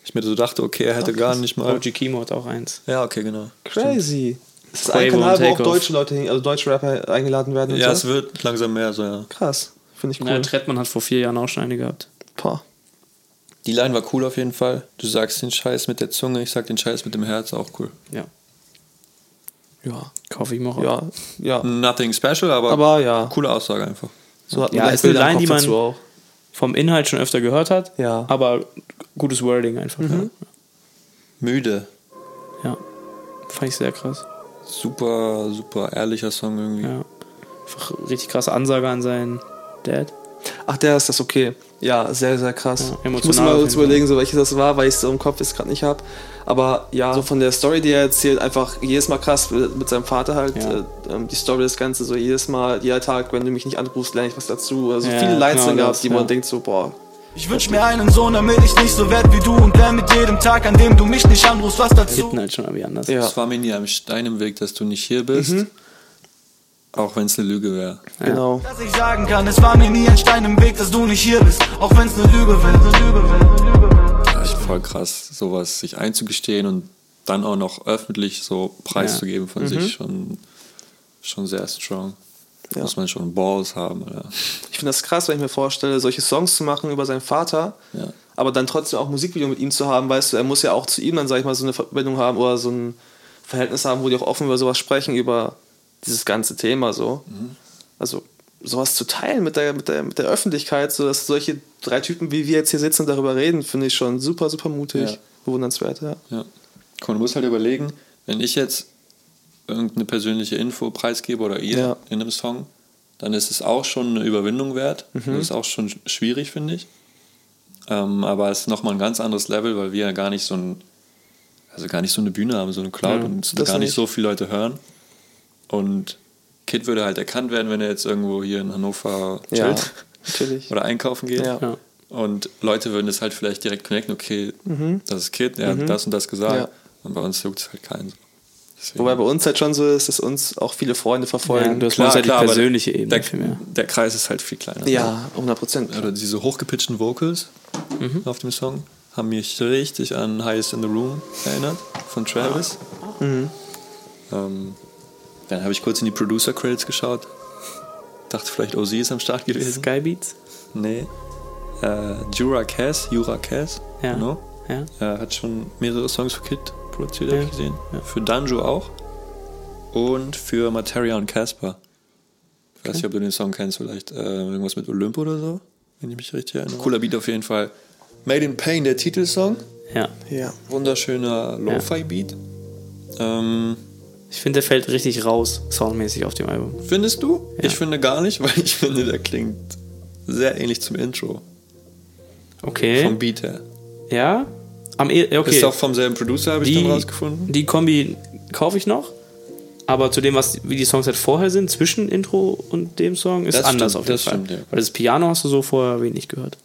ich mir so dachte, okay, er hätte Ach, gar nicht mal. OG Kimo hat auch eins. Ja, okay, genau. Crazy. Das ist ein Quavo Kanal, wo auch deutsche Leute, also deutsche Rapper eingeladen werden und Ja, es so. wird langsam mehr so, ja. Krass. Finde ich cool. Ja, Trettmann hat vor vier Jahren auch schon eine gehabt. Die Line war cool auf jeden Fall. Du sagst den Scheiß mit der Zunge, ich sag den Scheiß mit dem Herz, auch cool. Ja. Ja. Kaufe ich mir auch. Ja. Ja. Nothing special, aber, Aber ja. coole Aussage einfach. So hat Ja, ist eine Line, die man-. Vom Inhalt schon öfter gehört hat. Ja. Aber gutes Wording einfach. Müde. Ja. ja. Fand ich sehr krass. Super, super ehrlicher Song irgendwie. Ja. Einfach richtig krasse Ansage an seinen Dad. Ach, der ist das okay. Ja, sehr, sehr krass. Ja, ich muss mal kurz überlegen, so welches das war, weil ich es so im Kopf jetzt gerade nicht habe. Aber ja, so von der Story, die er erzählt, einfach jedes Mal krass mit seinem Vater halt. Ja. Äh, ähm, die Story das Ganze, so jedes Mal, jeder Tag, wenn du mich nicht anrufst, lerne ich was dazu. Also Ja, viele Lines genau dann gehabt, das, die man denkt so, boah, Ich wünsch mir einen Sohn, damit ich nicht so werd wie du und wer mit jedem Tag, an dem du mich nicht anrufst, was dazu. Hitten halt schon irgendwie anders. Ja. Es war mir nie ein Stein im Weg, dass du nicht hier bist. Auch wenn es eine Lüge wäre. genau. Dass ich sagen kann, es war mir nie ein Stein im Weg, dass du nicht hier bist, auch wenn's ne Lüge wäre, ne Lüge wäre, ne Lüge wäre. Ja, ich voll krass, sowas sich einzugestehen und dann auch noch öffentlich so preiszugeben von sich, schon, schon sehr strong. Ja. Muss man schon Balls haben. Oder? Ich finde das krass, wenn ich mir vorstelle, solche Songs zu machen über seinen Vater, Ja. aber dann trotzdem auch Musikvideo mit ihm zu haben, weißt du, er muss ja auch zu ihm dann, sag ich mal, so eine Verbindung haben oder so ein Verhältnis haben, wo die auch offen über sowas sprechen, über dieses ganze Thema so. also sowas zu teilen mit der, mit der, mit der Öffentlichkeit, so dass solche drei Typen wie wir jetzt hier sitzen und darüber reden, finde ich schon super, super mutig. Ja. Bewundernswert, ja. Ja. Mal, du musst halt überlegen, wenn ich jetzt irgendeine persönliche Info preisgebe oder ihr Ja. in einem Song, dann ist es auch schon eine Überwindung wert. Mhm. Das ist auch schon schwierig, finde ich. Ähm, aber es ist nochmal ein ganz anderes Level, weil wir ja gar nicht so ein, also gar nicht so eine Bühne haben, so eine Cloud Ja, und es das gar nicht nicht. so viele Leute hören. Und Kid würde halt erkannt werden, wenn er jetzt irgendwo hier in Hannover Ja, chillt natürlich. oder einkaufen geht. Ja. Ja. Und Leute würden es halt vielleicht direkt connecten, okay, das ist Kid, der hat das und das gesagt. Mhm. Ja. Und bei uns juckt es halt keinen. so. Deswegen- Wobei bei uns halt schon so ist, dass uns auch viele Freunde Ja, verfolgen. du hast Klar, halt klar, die persönliche Ebene der, viel mehr. der Kreis ist halt viel kleiner. Ja, 100 Prozent. Oder diese hochgepitchten Vocals Mhm. auf dem Song haben mich richtig an Highest in the Room erinnert von Travis. Mhm. Ähm, dann habe ich kurz in die Producer Credits geschaut. Dachte vielleicht OZ ist am Start gewesen. Skybeats? Nee. Äh, Jura Cass, Jura Cass, Ja. genau. Ja. Er hat schon mehrere Songs für Kid produziert, habe Ja, ich gesehen. ja. Für Danjo auch. Und für Materia und Casper. Ich weiß nicht, ob du den Song kennst, vielleicht äh, irgendwas mit Olymp oder so, wenn ich mich richtig erinnere. Cooler Beat auf jeden Fall. Made in Pain, der Titelsong. Ja. Ja. Wunderschöner Lo-Fi-Beat. Ähm, Ich finde, der fällt richtig raus, soundmäßig auf dem Album. findest du? Ja. Ich finde gar nicht, weil ich finde, der klingt sehr ähnlich zum Intro. Okay. Vom Beat her. ja. Am e okay. Ist auch vom selben Producer, habe ich die, dann rausgefunden. die Kombi kaufe ich noch. Aber zu dem, was wie die Songs halt vorher sind, zwischen Intro und dem Song, ist Das anders stimmt, auf jeden das Fall. stimmt, ja. Weil das Piano hast du so vorher wenig gehört.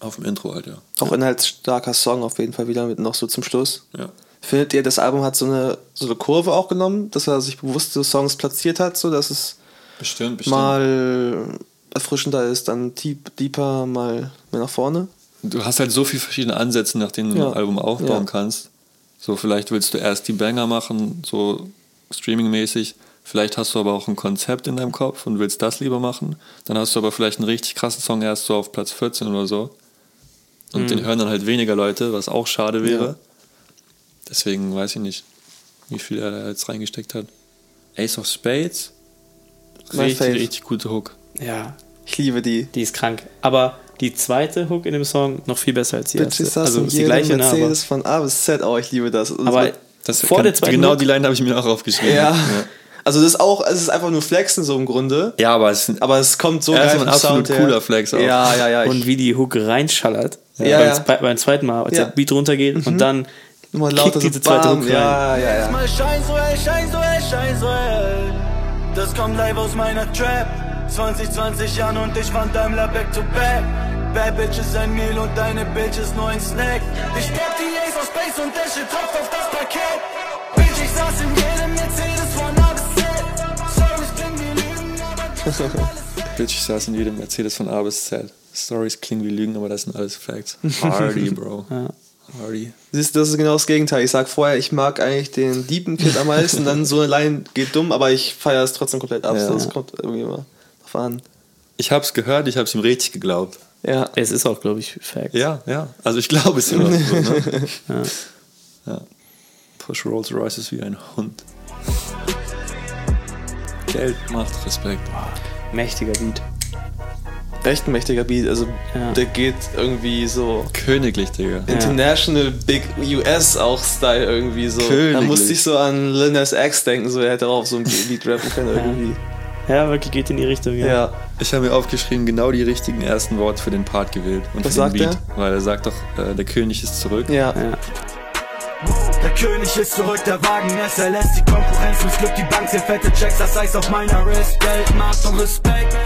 Auf dem Intro halt, ja. Auch inhaltsstarker Song auf jeden Fall wieder mit noch so zum Schluss. ja. Findet ihr, das Album hat so eine, so eine Kurve auch genommen, dass er sich bewusst so Songs platziert hat, so dass es Bestimmt, bestimmt. mal erfrischender ist, dann deep, deeper, mal mehr nach vorne? Du hast halt so viele verschiedene Ansätze, nach denen du Ja. ein Album aufbauen Ja. kannst. So, vielleicht willst du erst die Banger machen, so streamingmäßig. Vielleicht hast du aber auch ein Konzept in deinem Kopf und willst das lieber machen. Dann hast du aber vielleicht einen richtig krassen Song erst so auf Platz 14 oder so. Und den hören dann halt weniger Leute, was auch schade wäre. Ja. Deswegen weiß ich nicht, wie viel er da jetzt reingesteckt hat. Ace of Spades. Richtig, richtig gute Hook. Ja, Ich liebe die. die ist krank. Aber die zweite Hook in dem Song noch viel besser als die Bitches erste. Also ist die gleiche, ne, aber, Mercedes von A bis Z. Oh, ich liebe das. Und aber Das vor kann- der zweiten Genau Hook, die Line habe ich mir auch aufgeschrieben. ja. Also das ist auch, es ist einfach nur Flexen so im Grunde. Ja, aber es Aber es kommt so ist ein absolut Sound cooler Flex auch. Ja, ja, ja. Und wie die Hook reinschallert. Ja, beim, ja. beim zweiten Mal, als Ja. der Beat runtergeht und dann Kickt lauter so diese zweite bam. Ja, ja, ja. Mal schein so hell, schein so hell, schein so hell. Das kommt live aus meiner Trap. 20, 20 Jahren und ich fand Daimler back to back. Bad Bitch ist ein Meal und deine Bitch ist nur ein Snack. Ich geb die Ace aus Space und der Shit tropft auf das Parkett. Bitch, ich saß in jedem Mercedes von A bis Z. Sorry, es klingt wie Lügen, aber das ist alles Bitch, ich saß in jedem Mercedes von A bis Z. Stories klingen wie Lügen, aber das sind alles Facts. Hardy, Bro. Hardy. Siehst du, das ist genau das Gegenteil. Ich sag vorher, ich mag eigentlich den Deepen Kid am meisten, dann so eine Line geht dumm, aber ich feiere es trotzdem komplett ab. Ja. Das kommt irgendwie immer drauf an. Ich hab's gehört, ich hab's ihm richtig geglaubt. Ja. es ist auch, glaube ich, Fact. Ja, ja. Also ich glaube es immer. so, ne? ja. Push Rolls Royce ist wie ein Hund. Geld macht Respekt. Mächtiger Beat. Echt ein mächtiger Beat. Also Ja. der geht irgendwie so Königlich, Digga. International Big US auch Style irgendwie so. Da Königlich. musste ich so an Lil Nas X denken, so er hätte auch auf so ein Beat rappen können irgendwie. Ja, wirklich geht in die Richtung, ja. Ja. Ich habe mir aufgeschrieben, genau die richtigen ersten Worte für den Part gewählt. Und Was für sagt den Beat. Weil er sagt doch, äh, der König ist zurück. Ja. Ja. Der König ist zurück, der Wagen, es erlässt die Konkurrenz ins Glück, die Bank zählt fette Checks, das Eis auf meiner Wrist, Geld, Macht und Respekt.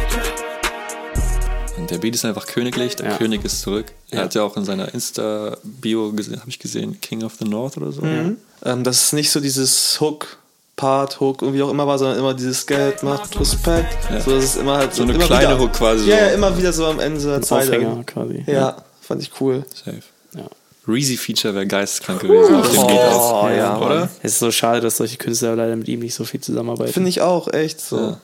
Und der Beat ist einfach königlich, der Ja. König ist zurück. Er Ja. hat ja auch in seiner Insta-Bio, habe ich gesehen, King of the North oder so. Ähm, dass es nicht so dieses Hook, Part, Hook und wie auch immer war, sondern immer dieses Geld macht Respekt. Ja. So, das ist immer halt So eine immer kleine wieder, Hook quasi. Ja, so. ja, immer wieder so am Ende der Zeit. Aufhänger quasi. Ja, fand ich cool. Safe. Ja. Reezy-Feature wäre geisteskrank gewesen auf dem Beat. Oh, auch. ja, oder? Mann. Es ist so schade, dass solche Künstler leider mit ihm nicht so viel zusammenarbeiten. Finde ich auch, echt so.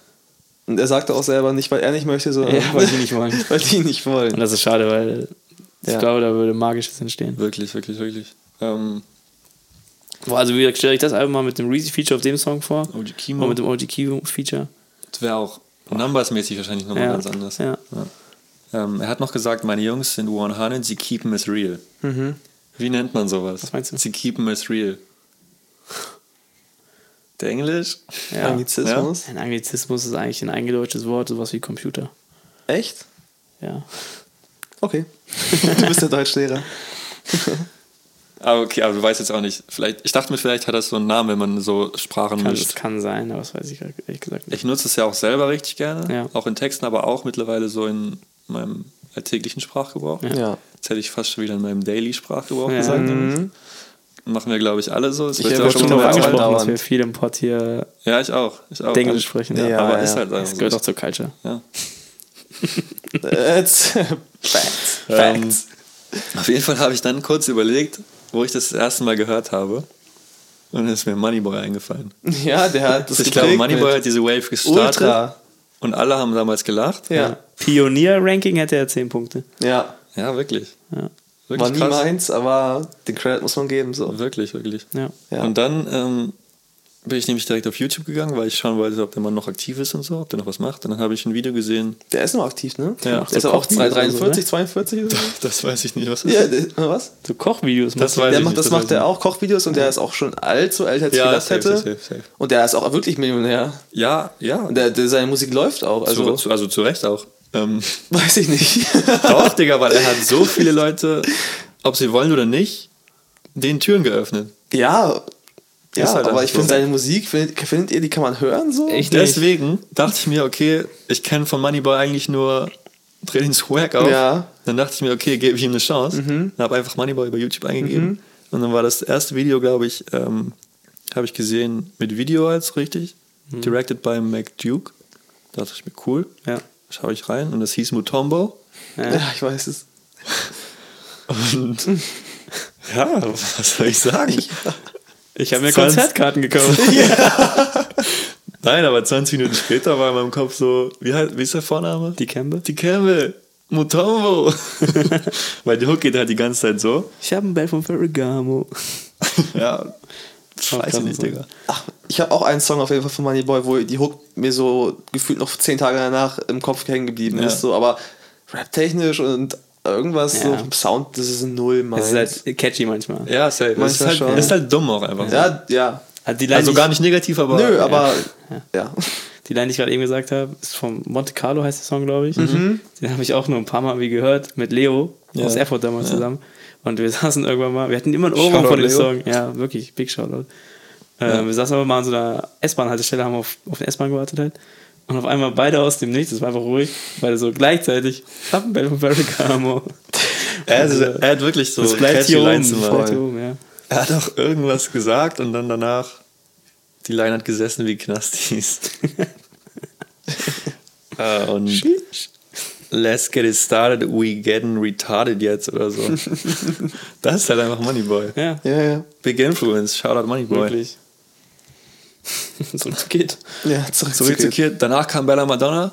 Ja. Und er sagte auch selber nicht, weil er nicht möchte, sondern Ja, weil die nicht wollen. weil die nicht Und wollen. das ist schade, weil ich Ja. glaube, da würde Magisches entstehen. Wirklich, wirklich, wirklich. Ähm, Boah, also wie stelle ich das Album mal mit dem Reezy-Feature auf dem Song vor. OG Und Kimo. mit dem OG Kimo-Feature. Das wäre auch Numbersmäßig wahrscheinlich nochmal Ja, ganz anders. ja. Ähm, er hat noch gesagt, meine Jungs sind 100, sie keepen es real. Wie nennt man sowas? Was meinst du? Sie keepen es real. Der Englisch? Ja. Anglizismus. Ein Anglizismus ist eigentlich ein eingedeutschtes Wort, sowas wie Computer. Echt? Ja. Okay. du bist der Deutschlehrer. Ah, okay, aber du weißt jetzt auch nicht. Vielleicht, ich dachte mir, vielleicht hat das so einen Namen, wenn man so Sprachen Kann, mischt. das kann sein, aber das weiß ich ehrlich gesagt nicht. Ich nutze es ja auch selber richtig gerne, Ja. auch in Texten, aber auch mittlerweile so in meinem alltäglichen Sprachgebrauch. Ja. Jetzt hätte ich fast schon wieder in meinem Daily-Sprachgebrauch Ja. gesagt. Mhm. Machen wir, glaube ich, alle so. Es Ich wird hätte ja schon mal angesprochen, dass dauernd. wir viel im Pod hier Ja, ich auch. Ich auch. Englisch sprechen. Ja, aber ja. ist halt Das gehört so. auch zur Culture. Ja. That's Facts. Ähm, Facts. Auf jeden Fall habe ich dann kurz überlegt, wo ich das das erste Mal gehört habe. Und dann ist mir Moneyboy eingefallen. Ja, der hat das ich glaube, Moneyboy hat diese Wave gestartet. Ultra. Und alle haben damals gelacht. Ja. Pionier-Ranking hätte er 10 Punkte. Ja. Ja, wirklich. Ja. Wirklich War nie krass. meins, aber den Credit muss man geben. So. Wirklich, wirklich. Ja. Ja. Und dann ähm, bin ich nämlich direkt auf YouTube gegangen, weil ich schauen wollte, ob der Mann noch aktiv ist und so, ob der noch was macht. Und dann habe ich ein Video gesehen. Der ist noch aktiv, ne? Ja. Der ist So auch Kochvideos 43, oder 42 oder so. Das weiß ich nicht, was das Ja, der, was? So Kochvideos. Das macht er. weiß Der ich macht, nicht, das das macht der ich auch, Kochvideos, und der ist auch schon alt, so alt, als ich Ja, gedacht safe, hätte. safe, safe. Und der ist auch wirklich Millionär. Ja, ja. Und der, der, seine Musik läuft auch. Also, zu, zu, also zu Recht auch. Ähm, weiß ich nicht. doch, Digga, weil er hat so viele Leute, ob sie wollen oder nicht, den Türen geöffnet. ja, ja halt aber ich finde seine Musik, findet, findet ihr, die kann man hören so? Echt? Deswegen dachte ich mir, okay, ich kenne von Moneyboy eigentlich nur Dreh den Swag auf. Ja. Dann dachte ich mir, okay, gebe ich ihm eine Chance. Mhm. Dann habe einfach Moneyboy bei YouTube eingegeben. Und dann war das erste Video, glaube ich, ähm, habe ich gesehen mit Video als richtig. Mhm. Directed by Mac Duke. Da dachte ich mir, cool. Ja. Schaue ich rein. Und das hieß Mutombo. Ja. Ja, ich weiß es. Und ja, was soll ich sagen? Ich habe mir 20 Konzertkarten gekauft. Nein, aber 20 Minuten später war in meinem Kopf so, wie, heißt, wie ist der Vorname? Die Campbell? Die Campbell. Mutombo. Weil die Hook geht halt die ganze Zeit so. Ich habe ein Bell von Ferragamo. Ja. Weiß ich nicht, Digga. Ach, ich habe auch einen Song auf jeden Fall von Moneyboy, wo die Hook mir so gefühlt noch zehn Tage danach im Kopf hängen geblieben Ja. ist. So, aber rap-technisch und irgendwas so Ja. vom Sound, das ist ein Null, Mann. Das ist halt catchy manchmal. Ja, safe. Das ist Manchmal halt, schon. ist halt dumm auch einfach. ja, ja. Also die Line, Also die gar ich- nicht negativ, aber. Nö, aber ja. Die Line, die ich gerade eben gesagt habe, ist von Monte Carlo, heißt der Song, glaube ich. Den habe ich auch nur ein paar Mal wie gehört mit Leo Ja. aus Erfurt damals zusammen. Und wir saßen irgendwann mal, wir hatten immer einen Ohrwurm von dem Leo. Song. Ja, wirklich, big Shoutout. Äh, Wir saßen aber mal an so einer S-Bahn-Haltestelle, haben auf, auf den S-Bahn gewartet halt. Und auf einmal beide aus dem Nichts, es war einfach ruhig, beide so gleichzeitig, ich hab einen Bell von er, ist, er hat wirklich so Das bleibt hier oben. Bleibt hier oben, ja. Er hat auch irgendwas gesagt und dann danach die Line hat gesessen wie Knastis. äh, und Let's get it started, we getting retarded jetzt oder so. das ist halt einfach Moneyboy. Ja, Ja, ja. Big Influence, Shoutout Moneyboy. wirklich. so geht. Ja, zurück, Zurück zu Kid. Danach kam Bella Madonna.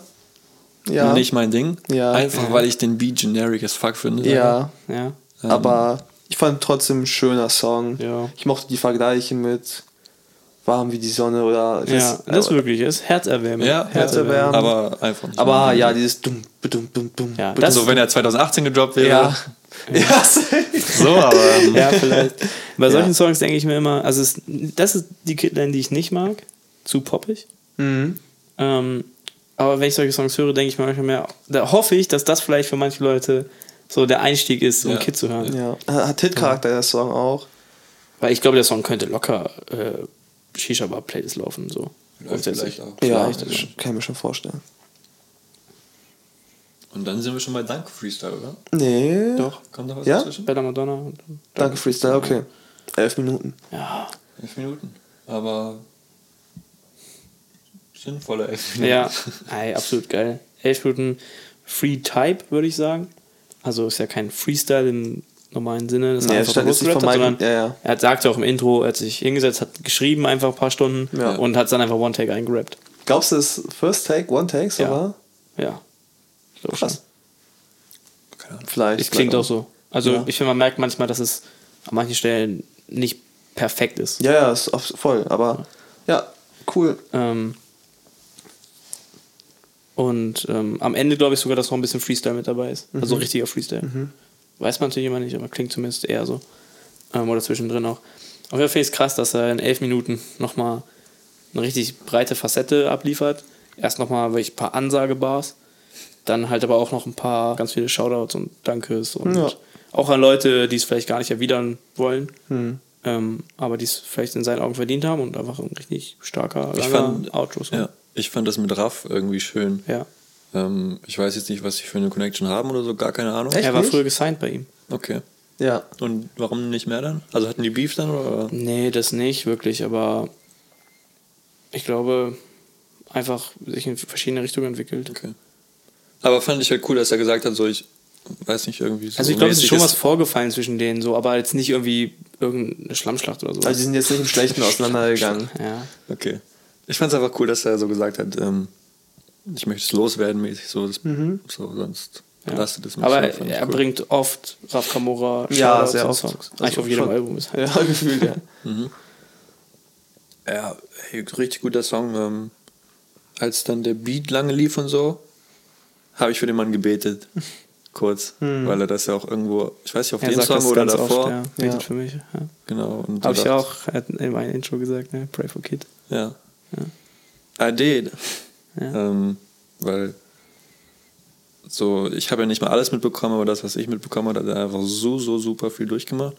Ja. Nicht mein Ding. Ja. Einfach weil ich den Beat generic as fuck finde. Ja, Ja. aber ich fand trotzdem ein schöner Song. Ja. Ich mochte die Vergleiche mit Warm wie die Sonne oder Ja, das ist wirklich, das ist herzerwärmend. Ja, Herzerwärmend. Aber einfach nicht. Aber ja, dieses dumm, dumm, dumm, dumm. Ja, dumm. das- so, wenn er 2018 gedroppt wäre. ja. Ja. So, aber. ähm, Ja, vielleicht. Bei solchen Ja. Songs denke ich mir immer, also es, das ist die Kidline, die ich nicht mag. Zu poppig. Mhm. Ähm, aber wenn ich solche Songs höre, denke ich mir manchmal mehr, da hoffe ich, dass das vielleicht für manche Leute so der Einstieg ist, um Ja. Kid zu hören. Ja. Hat Hitcharakter der Song auch. Weil ich glaube, der Song könnte locker äh, Shisha-Bar-Playlist laufen. So. vielleicht auch. Ja, Vielleicht, das also. kann ich mir schon vorstellen. Und dann sind wir schon bei Danke Freestyle, oder? Nee. Doch. Kommt da was Ja? dazwischen? Bella Madonna. Und, Danke, Freestyle, okay. Elf Minuten. ja. Elf Minuten. Aber. Sinnvolle elf Minuten. Ja, ey, absolut geil. Elf Minuten Free Type, würde ich sagen. Also ist ja kein Freestyle im normalen Sinne. Das Nee, einfach es jetzt nicht von losgerappt meinem- hat, sondern ja, ja. Er hat sagt ja auch im Intro, er hat sich hingesetzt, hat geschrieben einfach ein paar Stunden Ja. und hat dann einfach One Take eingerappt. Glaubst du, das ist First Take, One Take, so Ja. war? Ja. Ich Krass. schon. Keine Ahnung. Vielleicht. Es klingt auch so. Also Ja. ich finde, man merkt manchmal, dass es an manchen Stellen nicht perfekt ist. Ja, ja, ist voll. Aber ja, cool. Ähm, Und ähm, am Ende glaube ich sogar, dass noch ein bisschen Freestyle mit dabei ist. Also richtiger Freestyle. Weiß man natürlich immer nicht, aber klingt zumindest eher so. Ähm, oder zwischendrin auch. Auf jeden Fall finde ich es krass, dass er in elf Minuten nochmal eine richtig breite Facette abliefert. Erst nochmal wirklich ein paar Ansagebars. Dann halt aber auch noch ein paar ganz viele Shoutouts und Dankes und Ja. auch an Leute, die es vielleicht gar nicht erwidern wollen. Ähm, aber die es vielleicht in seinen Augen verdient haben und einfach ein richtig starker, Ich langer fand, Outro. ja, ich fand das mit Raff irgendwie schön. ja. Ähm, ich weiß jetzt nicht, was sie für eine Connection haben oder so, gar keine Ahnung. Echt? Er war nicht? früher gesigned bei ihm. Okay. Ja. Und warum nicht mehr dann? Also hatten die Beef dann oder? Nee, das nicht wirklich, aber ich glaube, einfach sich in verschiedene Richtungen entwickelt. Okay. Aber fand ich halt cool, dass er gesagt hat, so ich weiß nicht irgendwie so. Also ich glaube, es ist schon was vorgefallen zwischen denen, so, aber jetzt nicht irgendwie irgendeine Schlammschlacht oder so. Also die sind jetzt nicht im Schlechten auseinandergegangen. ja. Okay. Ich fand es einfach cool, dass er so gesagt hat, ähm, ich möchte es loswerden, mäßig so, das, so sonst Ja. belastet es mich. Aber so, er cool. bringt oft Raf Kamora Ja, sehr oft. Songs. Also Eigentlich auf jedem schon- Album ist halt. Ja, gefühlt, ja. Ja, hey, richtig guter Song. Ähm, als dann der Beat lange lief und so, habe ich für den Mann gebetet. Kurz. Weil er das ja auch irgendwo, ich weiß nicht, auf Er dem sagt Song das oder ganz davor. oft, ja. Betet Ja. für mich. Ja. Genau. Und Habe ich ja auch er hat in meinem Intro gesagt, ne? Pray for Kid. Ja. I did. Ja. Ähm, weil so, ich habe ja nicht mal alles mitbekommen, aber das, was ich mitbekommen habe, hat er einfach so, so super viel durchgemacht.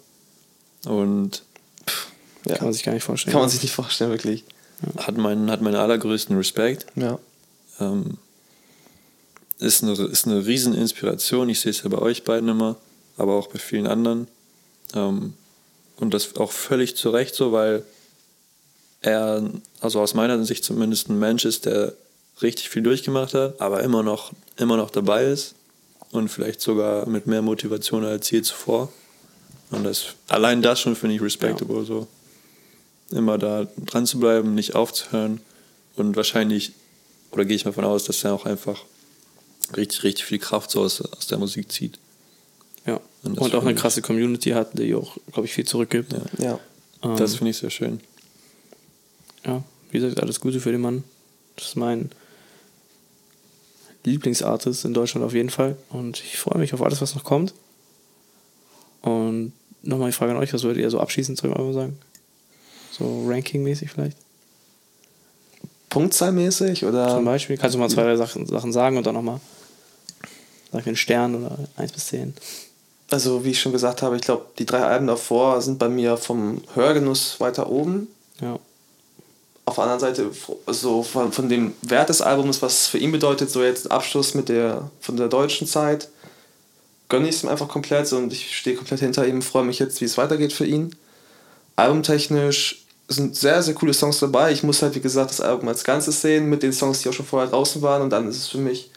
Und ja. Kann man sich gar nicht vorstellen. Kann man sich nicht vorstellen, wirklich. hat meinen, hat meinen allergrößten Respekt. Ja. Ähm, ist, eine, ist eine riesen Inspiration. Ich sehe es ja bei euch beiden immer, aber auch bei vielen anderen. Ähm, und das auch völlig zu Recht so, weil er, also aus meiner Sicht zumindest, ein Mensch ist, der richtig viel durchgemacht hat, aber immer noch, immer noch dabei ist und vielleicht sogar mit mehr Motivation als je zuvor. Und das, allein das schon finde ich respectable, so immer da dran zu bleiben, nicht aufzuhören und wahrscheinlich, oder gehe ich mal von aus, dass er auch einfach richtig, richtig viel Kraft so aus, aus der Musik zieht. Ja. Und Und, auch eine krasse Community hat, die auch, glaube ich, viel zurückgibt. Ja. Ja. Ähm, Das finde ich sehr schön. ja, wie gesagt, alles Gute für den Mann. Das ist mein Lieblingsartist in Deutschland auf jeden Fall. Und ich freue mich auf alles, was noch kommt. Und nochmal die Frage an euch, was würdet ihr so abschließend zu Album sagen? So Ranking-mäßig vielleicht? Punktzahlmäßig oder? Zum Beispiel? Kannst du mal zwei, drei Sachen, Sachen sagen und dann nochmal, sag ich einen Stern oder 1 bis 10? Also, wie ich schon gesagt habe, ich glaube, die drei Alben davor sind bei mir vom Hörgenuss weiter oben. Ja. Auf der anderen Seite, so von, von dem Wert des Albums, was für ihn bedeutet, so jetzt Abschluss mit der, von der deutschen Zeit, gönne ich es ihm einfach komplett und ich stehe komplett hinter ihm, freue mich jetzt, wie es weitergeht für ihn. Albumtechnisch sind sehr, sehr coole Songs dabei. Ich muss halt, wie gesagt, das Album als Ganzes sehen, mit den Songs, die auch schon vorher draußen waren und dann ist es für mich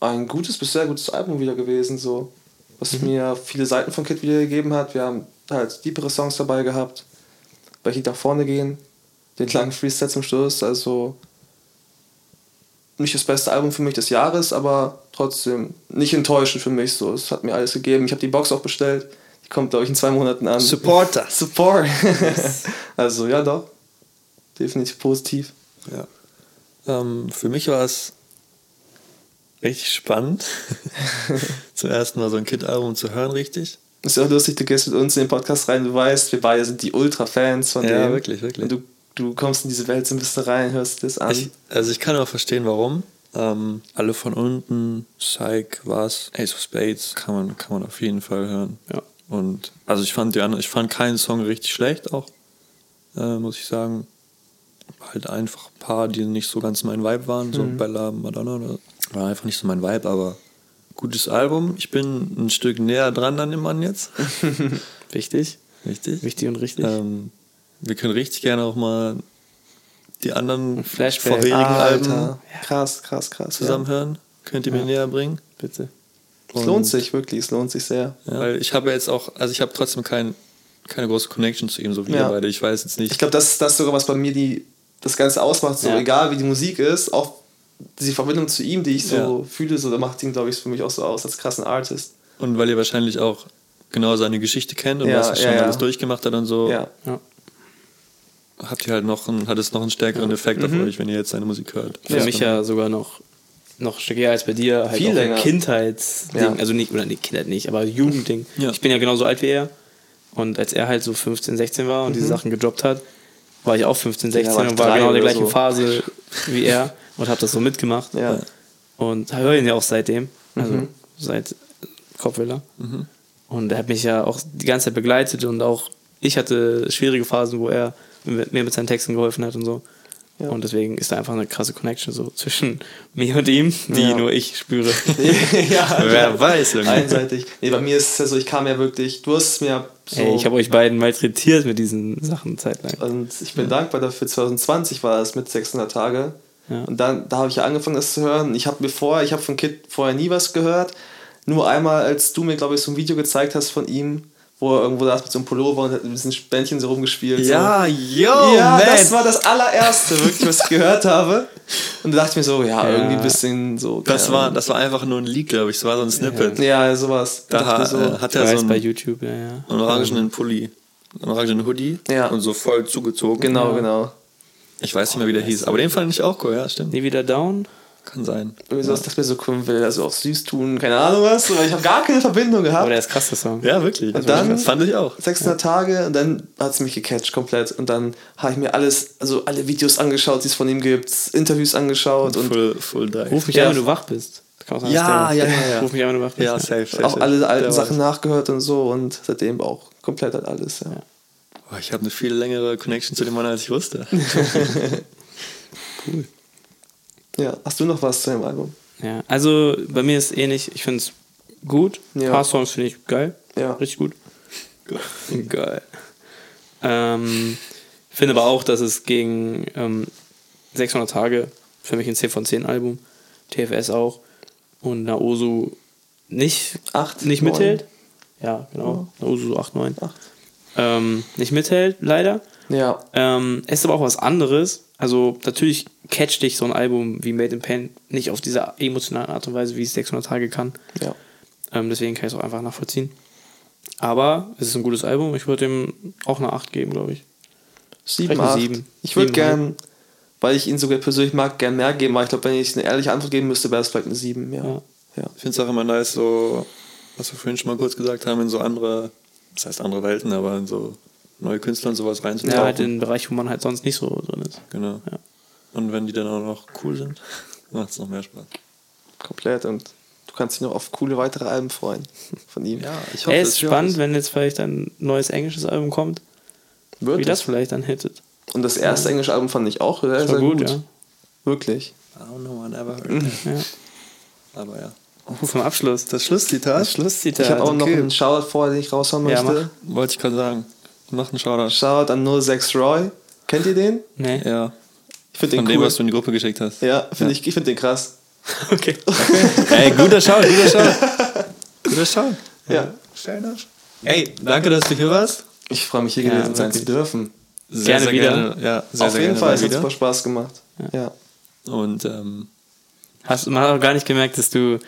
ein gutes bis sehr gutes Album wieder gewesen, so. Was mir viele Seiten von Kid wiedergegeben hat. Wir haben halt deepere Songs dabei gehabt, welche nach vorne gehen. Den langen Freestyle zum Schluss, also nicht das beste Album für mich des Jahres, aber trotzdem nicht enttäuschend für mich. So, es hat mir alles gegeben. Ich habe die Box auch bestellt. Die kommt, glaube ich, in zwei Monaten an. Supporter. Support. also ja, doch. Definitiv positiv. Ja. Ähm, für mich war es richtig spannend, zum ersten Mal so ein Kid-Album zu hören, richtig. Ist ja auch lustig, du gehst mit uns in den Podcast rein, du weißt, wir beide sind die Ultra-Fans von Ja, dem. wirklich, wirklich. Und du, du kommst in diese Welt so ein bisschen rein, hörst das an. Ich, also ich kann auch verstehen, warum. Ähm, alle von unten, Psych, was, Ace of Spades, kann man, kann man auf jeden Fall hören. Ja. Und also ich fand die anderen, ich fand keinen Song richtig schlecht auch, äh, muss ich sagen. Halt einfach ein paar, die nicht so ganz mein Vibe waren, so Bella, Madonna, oder, war einfach nicht so mein Vibe, aber gutes Album. Ich bin ein Stück näher dran an dem Mann jetzt. Wichtig. Richtig. Wichtig und richtig. Ähm, wir können richtig gerne auch mal die anderen Flashback. vorherigen Alben Alter. Krass, krass, krass. zusammenhören. Könnt ihr mir näher bringen? Bitte. Ja. Es lohnt sich wirklich, es lohnt sich sehr. Ja, weil ich habe jetzt auch, also ich habe trotzdem kein, keine große Connection zu ihm, so wie Ja. ihr beide. Ich weiß jetzt nicht. Ich glaube, das ist das sogar, was bei mir die, das Ganze ausmacht. So Ja. egal wie die Musik ist, auch diese Verbindung zu ihm, die ich so Ja. fühle, so da macht ihn, glaube ich, für mich auch so aus als krassen Artist. und weil ihr wahrscheinlich auch genau seine Geschichte kennt und Ja, was er schon ja, ja. alles durchgemacht hat und so, Ja. Ja. Habt ihr halt noch einen, hat es noch einen stärkeren Effekt auf euch, wenn ihr jetzt seine Musik hört. Für mich ja sogar noch noch eher als bei dir, halt Viel länger. Kindheitsding, Ja. also nicht, oder nicht Kindheit nicht, aber Jugendding. Ja. Ich bin ja genauso alt wie er. Und als er halt so 15, 16 war und diese Sachen gedroppt hat, war ich auch 15, 16 Mhm. war und war genau in der gleichen so. Phase wie er und habe das so mitgemacht. Ja. Und höre ihn ja auch seitdem, also Mhm. seit Kopfhörer. Und er hat mich ja auch die ganze Zeit begleitet und auch ich hatte schwierige Phasen, wo er mir mit seinen Texten geholfen hat und so. Ja. Und deswegen ist da einfach eine krasse Connection so zwischen mir und ihm, die Ja. nur ich spüre. ja, Wer weiß, irgendwie. einseitig. Nee, bei mir ist es ja so, ich kam ja wirklich, du hast es mir so. Ey, ich habe euch beiden malträtiert mit diesen Sachen zeitlang. und ich bin dankbar dafür, 2020 war es mit 600 Tage. Ja. Und dann, da habe ich ja angefangen, das zu hören. Ich habe mir vorher, ich habe von Kid vorher nie was gehört. Nur einmal, als du mir, glaube ich, so ein Video gezeigt hast von ihm, wo er irgendwo saß mit so einem Pullover und hat mit diesen Bändchen so rumgespielt. Ja, so. yo, ja, man. das war das allererste, wirklich, was ich gehört habe. Und da dachte ich mir so, ja, irgendwie ein bisschen so. das, war, das war einfach nur ein Leak, glaube ich. Das war so ein Snippet. Ja, sowas. Da ha, äh, hat er so bei einen, YouTube, ja, ja. einen orangenen Pulli, einen orangenen Hoodie Ja. und so voll zugezogen. Genau, genau. Ich weiß nicht mehr, wie der hieß, aber den fand ich auch cool, ja, stimmt. Nie wieder down? Kann sein. Irgendwie sowas, das mir so cool will, also auch süß tun, keine Ahnung was, aber ich habe gar keine Verbindung Aber gehabt. der ist krass, der Song. Ja, wirklich. Und dann- das fand ich auch. 600 Tage und dann hat es mich gecatcht komplett und dann habe ich mir alles, also alle Videos angeschaut, die es von ihm gibt, Interviews angeschaut und Full, full dive. Ruf mich Ja. an, wenn du wach bist. Sein, Ja, dass ja, ja, ja. Ruf mich an, wenn du wach bist. Ja, safe, safe. auch safe. alle alten Der Sachen nachgehört und so und seitdem auch komplett halt alles. Ja. Ja. Boah, ich habe eine viel längere Connection zu dem Mann, als ich wusste. ja, hast du noch was zu dem Album? Ja, also bei mir ist ähnlich. Ich finde es gut. Ein Ja. paar Songs finde ich geil. Ja. Richtig gut. geil. Ähm, finde aber auch, dass es gegen ähm, 600 Tage für mich ein 10 von 10 Album, TFS auch und Naosu nicht, Acht, nicht neun. mithält. Ja, genau. Naosu so 8, 9. Acht. Ähm, nicht mithält, leider. Ja, Ähm, es ist aber auch was anderes. Also natürlich catcht dich so ein Album wie Made in Pain nicht auf diese emotionale Art und Weise, wie es 600 Tage kann. ja. Ähm, deswegen kann ich es auch einfach nachvollziehen. Aber es ist ein gutes Album. Ich würde dem auch eine 8 geben, glaube ich. Sieben, Vielleicht eine acht. sieben. Ich würde gern, weil ich ihn sogar persönlich mag, gern mehr geben, aber ich glaube, wenn ich eine ehrliche Antwort geben müsste, wäre es vielleicht eine sieben. Ja. Ja. ja. Ich finde es auch immer nice, so, was wir vorhin schon mal kurz gesagt haben, in so andere, das heißt andere Welten, aber in so neue Künstler und sowas Ja, reinzutauchen. halt in den Bereich, wo man halt sonst nicht so drin ist. genau. Ja. Und wenn die dann auch noch cool sind, macht es noch mehr Spaß. Komplett und du kannst dich noch auf coole weitere Alben freuen von ihm. Ja, ich Ey, ist spannend, wenn jetzt vielleicht ein neues englisches Album kommt, Wird wie das es. vielleicht dann hittet. Und das erste englische Album fand ich auch sehr, sehr gut, gut. ja. Wirklich. I don't know, I never heard that. ja. Aber ja. Oh, vom Abschluss. Das Schlusszitat? Das Schlusszitat. Ich habe auch noch okay. einen Shoutout vorher, den ich raushauen Ja, möchte. Wollte ich gerade sagen. Mach einen Shoutout. Shoutout an 06 Roy. Kennt ihr den? Nee. Ja. Ich finde Von den dem, cool. was du in die Gruppe geschickt hast. ja, finde ich, ich finde den krass. Okay. Ey, guter Shout, guter Shout. guter Shout. Ja. Fair enough. Ey, danke, dass du hier warst. Ich freue mich hier Ja, gewesen sein zu dürfen. Sehr, Gerne sehr wieder. Gerne, ja, sehr, Auf sehr jeden Fall, es hat super Spaß gemacht. Ja. Und ähm, Hast, man hat auch gar nicht gemerkt, dass du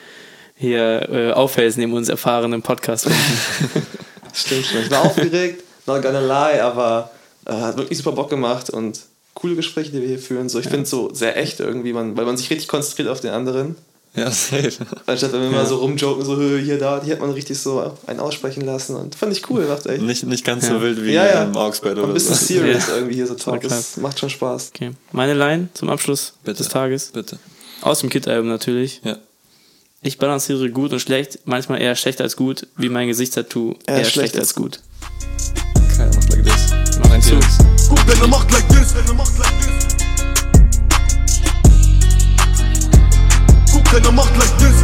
hier äh, auffällst neben uns erfahrenen podcast Stimmt schon. Ich war aufgeregt, not gonna lie, aber äh, hat wirklich super Bock gemacht und coole Gespräche, die wir hier führen. So, ich finde es so sehr echt irgendwie, man, weil man sich richtig konzentriert auf den anderen. ja, safe. Anstatt wenn wir mal so rumjoken, so "Hö, hier, da, die hat man richtig so einen aussprechen lassen und fand ich cool, macht echt. Nicht, nicht ganz so wild wie Ja, ja. im Augsbett Ein oder bisschen so. serious Ja. irgendwie hier so Talk. Das macht schon Spaß. Okay. Meine Line zum Abschluss Bitte. des Tages. Bitte. Aus dem Kid-Album natürlich. Ja. Ich balanciere gut und schlecht, manchmal eher schlecht als gut, wie mein Gesichtstattoo eher, schlecht als gut. Keiner macht like this. Mach einen Zug. Guck, wenn er macht like this, wenn er macht like this. Guck, wenn er macht like this.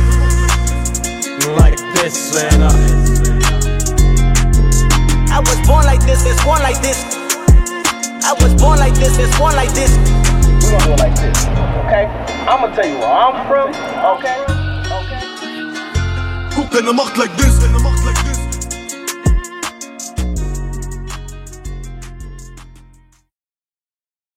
like this, uh. I was born like this, it's born like this. I was born like this, it's born like this. We gonna do it like this, okay? I'ma tell you where I'm from, okay? Okay. Guck, wenn er macht like this, wenn er macht like this.